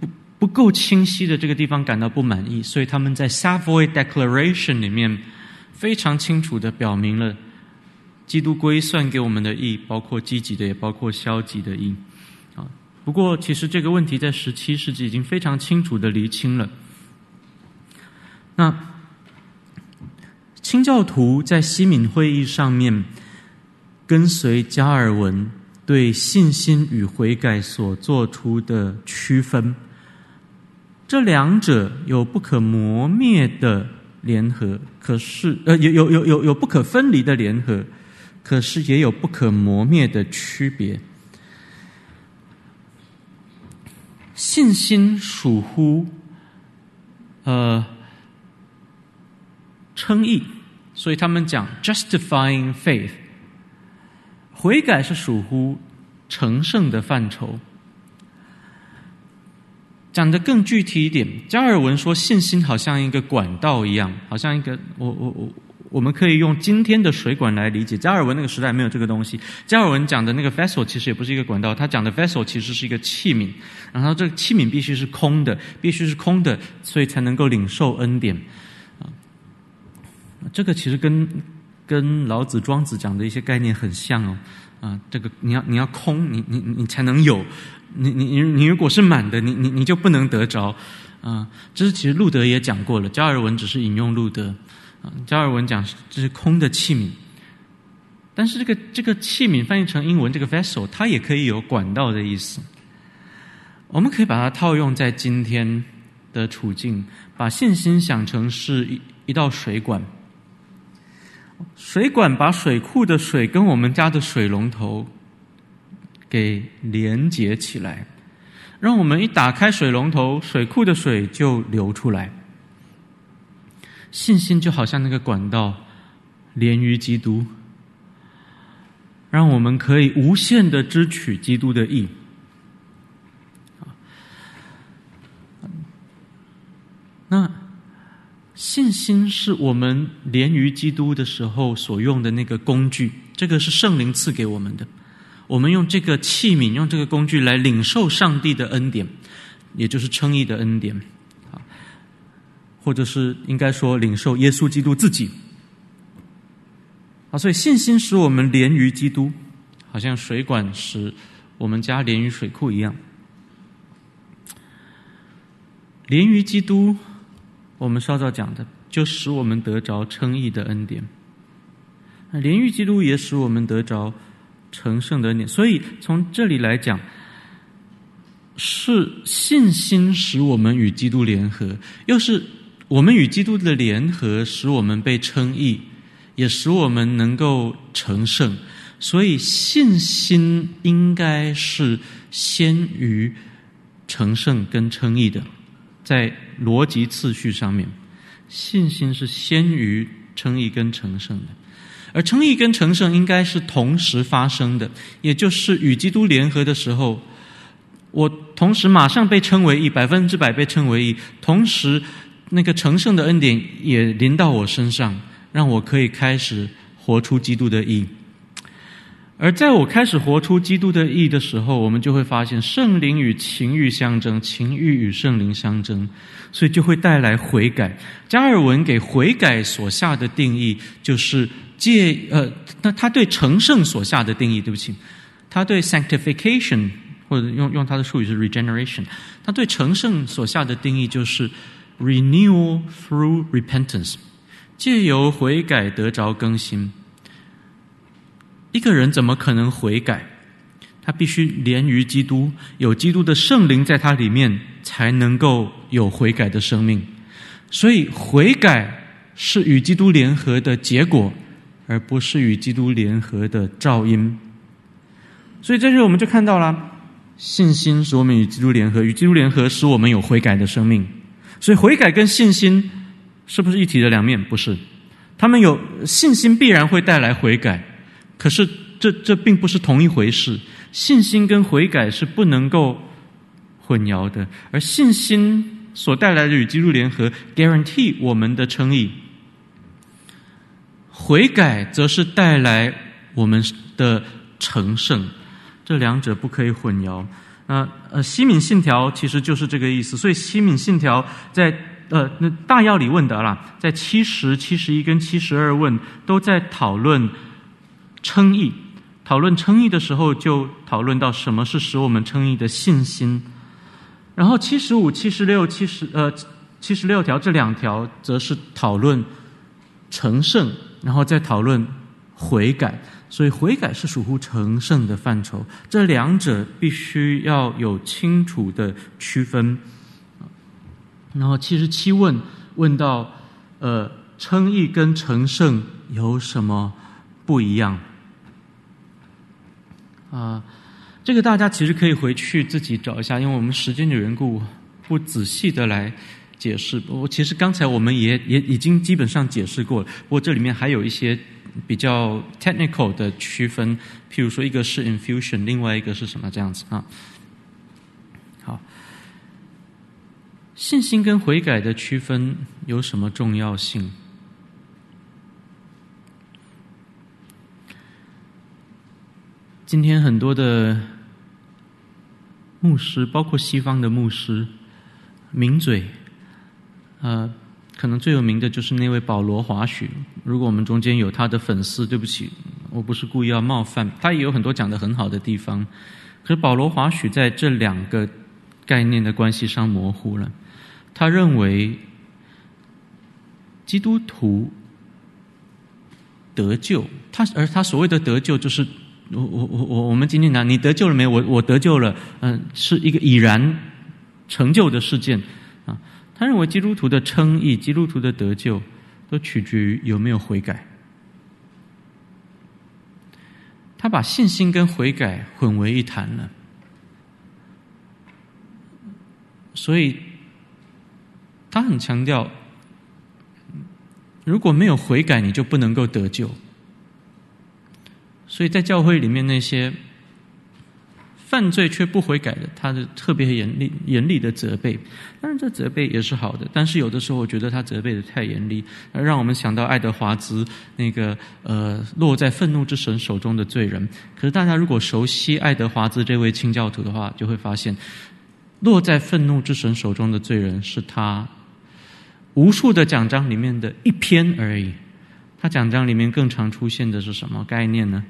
不不够清晰的这个地方感到不满意，所以他们在 Savoy Declaration 里面非常清楚地表明了基督归算给我们的义，包括积极的，也包括消极的义。啊，不过其实这个问题在十七世纪已经非常清楚的厘清了。那。清教徒在西敏会议上面跟随加尔文对信心与悔改所做出的区分，这两者有不可磨灭的联合，可是呃有有有有有不可分离的联合，可是也有不可磨灭的区别。信心属乎呃。称义，所以他们讲 justifying faith。悔改是属乎成圣的范畴。讲得更具体一点，加尔文说信心好像一个管道一样，好像一个我我我，我们可以用今天的水管来理解。加尔文那个时代没有这个东西。加尔文讲的那个 vessel 其实也不是一个管道，他讲的 vessel 其实是一个器皿，然后这个器皿必须是空的，必须是空的，所以才能够领受恩典。啊这个其实跟跟老子、庄子讲的一些概念很像哦，啊，这个你要你要空，你你你才能有，你你你你如果是满的，你你你就不能得着，啊，这是其实路德也讲过了，加尔文只是引用路德，加尔文讲这是空的器皿，但是这个这个器皿翻译成英文这个 vessel，它也可以有管道的意思，我们可以把它套用在今天的处境，把信心想成是一一道水管。水管把水库的水跟我们家的水龙头给连接起来，让我们一打开水龙头，水库的水就流出来。信心就好像那个管道，连于基督，让我们可以无限的支取基督的义。那。信心是我们连于基督的时候所用的那个工具，这个是圣灵赐给我们的。我们用这个器皿，用这个工具来领受上帝的恩典，也就是称义的恩典，或者是应该说领受耶稣基督自己。啊，所以信心使我们连于基督，好像水管使我们家连于水库一样，连于基督。我们稍早讲的，就使我们得着称义的恩典。连于基督也使我们得着成圣的恩典。所以从这里来讲，是信心使我们与基督联合，又是我们与基督的联合使我们被称义，也使我们能够成圣。所以信心应该是先于成圣跟称义的。在逻辑次序上面，信心是先于称义跟成圣的，而称义跟成圣应该是同时发生的，也就是与基督联合的时候，我同时马上被称为义，百分之百被称为义，同时那个成圣的恩典也临到我身上，让我可以开始活出基督的义。而在我开始活出基督的义的时候，我们就会发现圣灵与情欲相争，情欲与圣灵相争，所以就会带来悔改。加尔文给悔改所下的定义，就是借呃，那他对成圣所下的定义，对不起，他对 sanctification 或者用用他的术语是 regeneration，他对成圣所下的定义就是 renewal through repentance，借由悔改得着更新。一个人怎么可能悔改？他必须连于基督，有基督的圣灵在他里面，才能够有悔改的生命。所以，悔改是与基督联合的结果，而不是与基督联合的噪音。所以，在这我们就看到了，信心使我们与基督联合，与基督联合使我们有悔改的生命。所以，悔改跟信心是不是一体的两面？不是，他们有信心必然会带来悔改。可是这，这并不是同一回事。信心跟悔改是不能够混淆的，而信心所带来的与基督联合，guarantee 我们的称义；悔改则是带来我们的成圣，这两者不可以混淆。呃呃，西敏信条其实就是这个意思。所以西敏信条在呃那大要理问答啦，在七十、七十一跟七十二问都在讨论称义。讨论称义的时候，就讨论到什么是使我们称义的信心。然后七十五、七十六、七十呃七十六条这两条，则是讨论成圣，然后再讨论悔改。所以悔改是属乎成圣的范畴，这两者必须要有清楚的区分。然后七十七问问到，呃，称义跟成圣有什么不一样？啊，这个大家其实可以回去自己找一下，因为我们时间的缘故，不仔细的来解释。我其实刚才我们也也已经基本上解释过了，不过这里面还有一些。比较 technical 的区分，譬如说，一个是 infusion，另外一个是什么这样子啊？好，信心跟悔改的区分有什么重要性？今天很多的牧师，包括西方的牧师，名嘴，呃。可能最有名的就是那位保罗华许。如果我们中间有他的粉丝，对不起，我不是故意要冒犯。他也有很多讲得很好的地方，可是保罗华许在这两个概念的关系上模糊了。他认为基督徒得救，他而他所谓的得救，就是我我我我我们今天讲，你得救了没？我我得救了，嗯，是一个已然成就的事件啊。他认为基督徒的称义、基督徒的得救，都取决于有没有悔改。他把信心跟悔改混为一谈了，所以他很强调，如果没有悔改，你就不能够得救。所以在教会里面那些。犯罪却不悔改的，他的特别严厉、严厉的责备。当然，这责备也是好的，但是有的时候我觉得他责备的太严厉，而让我们想到爱德华兹那个呃落在愤怒之神手中的罪人。可是大家如果熟悉爱德华兹这位清教徒的话，就会发现，落在愤怒之神手中的罪人是他无数的奖章里面的一篇而已。他奖章里面更常出现的是什么概念呢？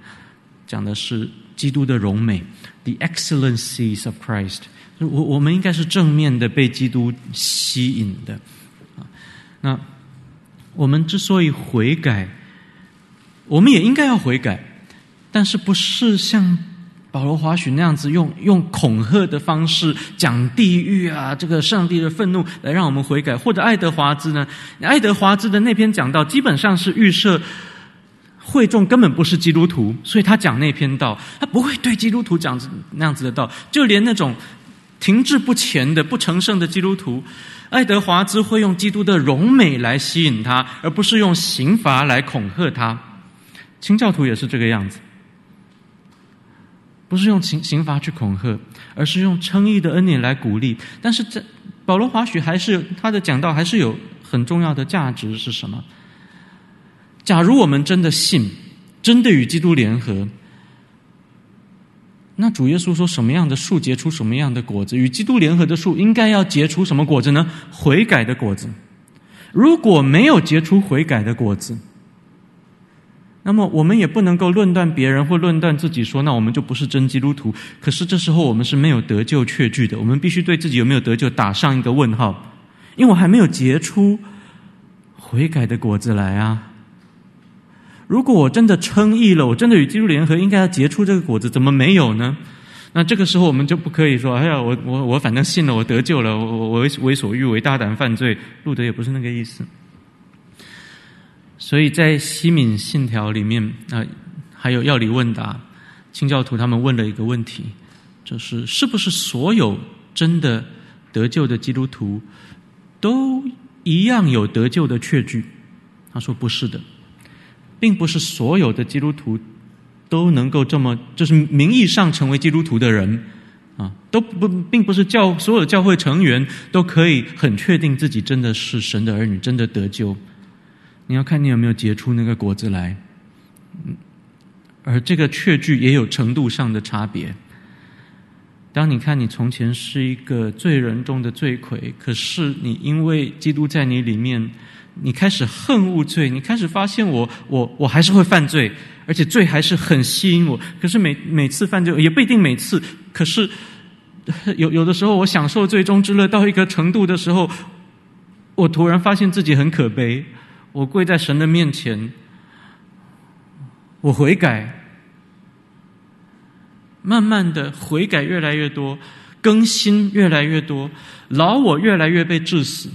讲的是基督的荣美，the excellencies of Christ。我我们应该是正面的被基督吸引的啊。那我们之所以悔改，我们也应该要悔改，但是不是像保罗华许那样子用用恐吓的方式讲地狱啊，这个上帝的愤怒来让我们悔改，或者爱德华兹呢？爱德华兹的那篇讲到基本上是预设。会众根本不是基督徒，所以他讲那篇道，他不会对基督徒讲那样子的道。就连那种停滞不前的不成圣的基督徒，爱德华兹会用基督的荣美来吸引他，而不是用刑罚来恐吓他。清教徒也是这个样子，不是用刑刑罚去恐吓，而是用称义的恩典来鼓励。但是这保罗华许还是他的讲道还是有很重要的价值是什么？假如我们真的信，真的与基督联合，那主耶稣说什么样的树结出什么样的果子？与基督联合的树应该要结出什么果子呢？悔改的果子。如果没有结出悔改的果子，那么我们也不能够论断别人或论断自己说，那我们就不是真基督徒。可是这时候我们是没有得救确据的，我们必须对自己有没有得救打上一个问号，因为我还没有结出悔改的果子来啊。如果我真的称义了，我真的与基督联合，应该要结出这个果子，怎么没有呢？那这个时候我们就不可以说：“哎呀，我我我反正信了，我得救了，我我为为所欲为，大胆犯罪。”路德也不是那个意思。所以在西敏信条里面啊、还有要理问答，清教徒他们问了一个问题，就是是不是所有真的得救的基督徒都一样有得救的确据？他说不是的。并不是所有的基督徒都能够这么，就是名义上成为基督徒的人啊，都不并不是教所有的教会成员都可以很确定自己真的是神的儿女，真的得救。你要看你有没有结出那个果子来。而这个确据也有程度上的差别。当你看你从前是一个罪人中的罪魁，可是你因为基督在你里面，你开始恨恶罪，你开始发现我我我还是会犯罪，而且罪还是很吸引我。可是每每次犯罪也不一定每次，可是有有的时候我享受最终之乐到一个程度的时候，我突然发现自己很可悲，我跪在神的面前，我悔改。慢慢的悔改越来越多，更新越来越多，老我越来越被治死。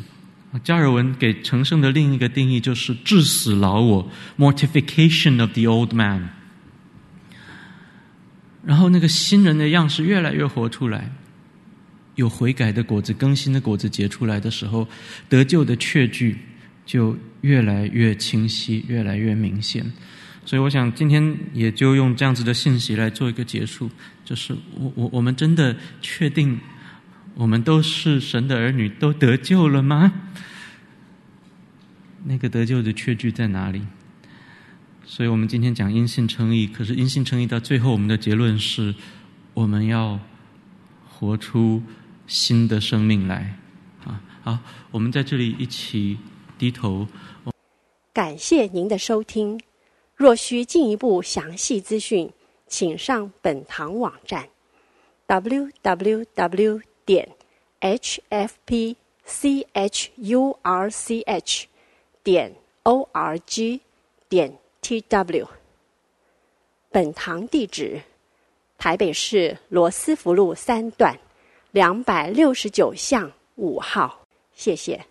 加尔文给成圣的另一个定义就是致死老我 （mortification of the old man）。然后那个新人的样式越来越活出来，有悔改的果子、更新的果子结出来的时候，得救的确据就越来越清晰，越来越明显。所以，我想今天也就用这样子的信息来做一个结束，就是我我我们真的确定我们都是神的儿女，都得救了吗？那个得救的确据在哪里？所以我们今天讲因信称义，可是因信称义到最后，我们的结论是，我们要活出新的生命来。啊，好，我们在这里一起低头。感谢您的收听。若需进一步详细资讯，请上本堂网站：www 点 hfpchurch 点 org 点 tw。本堂地址：台北市罗斯福路三段两百六十九巷五号。谢谢。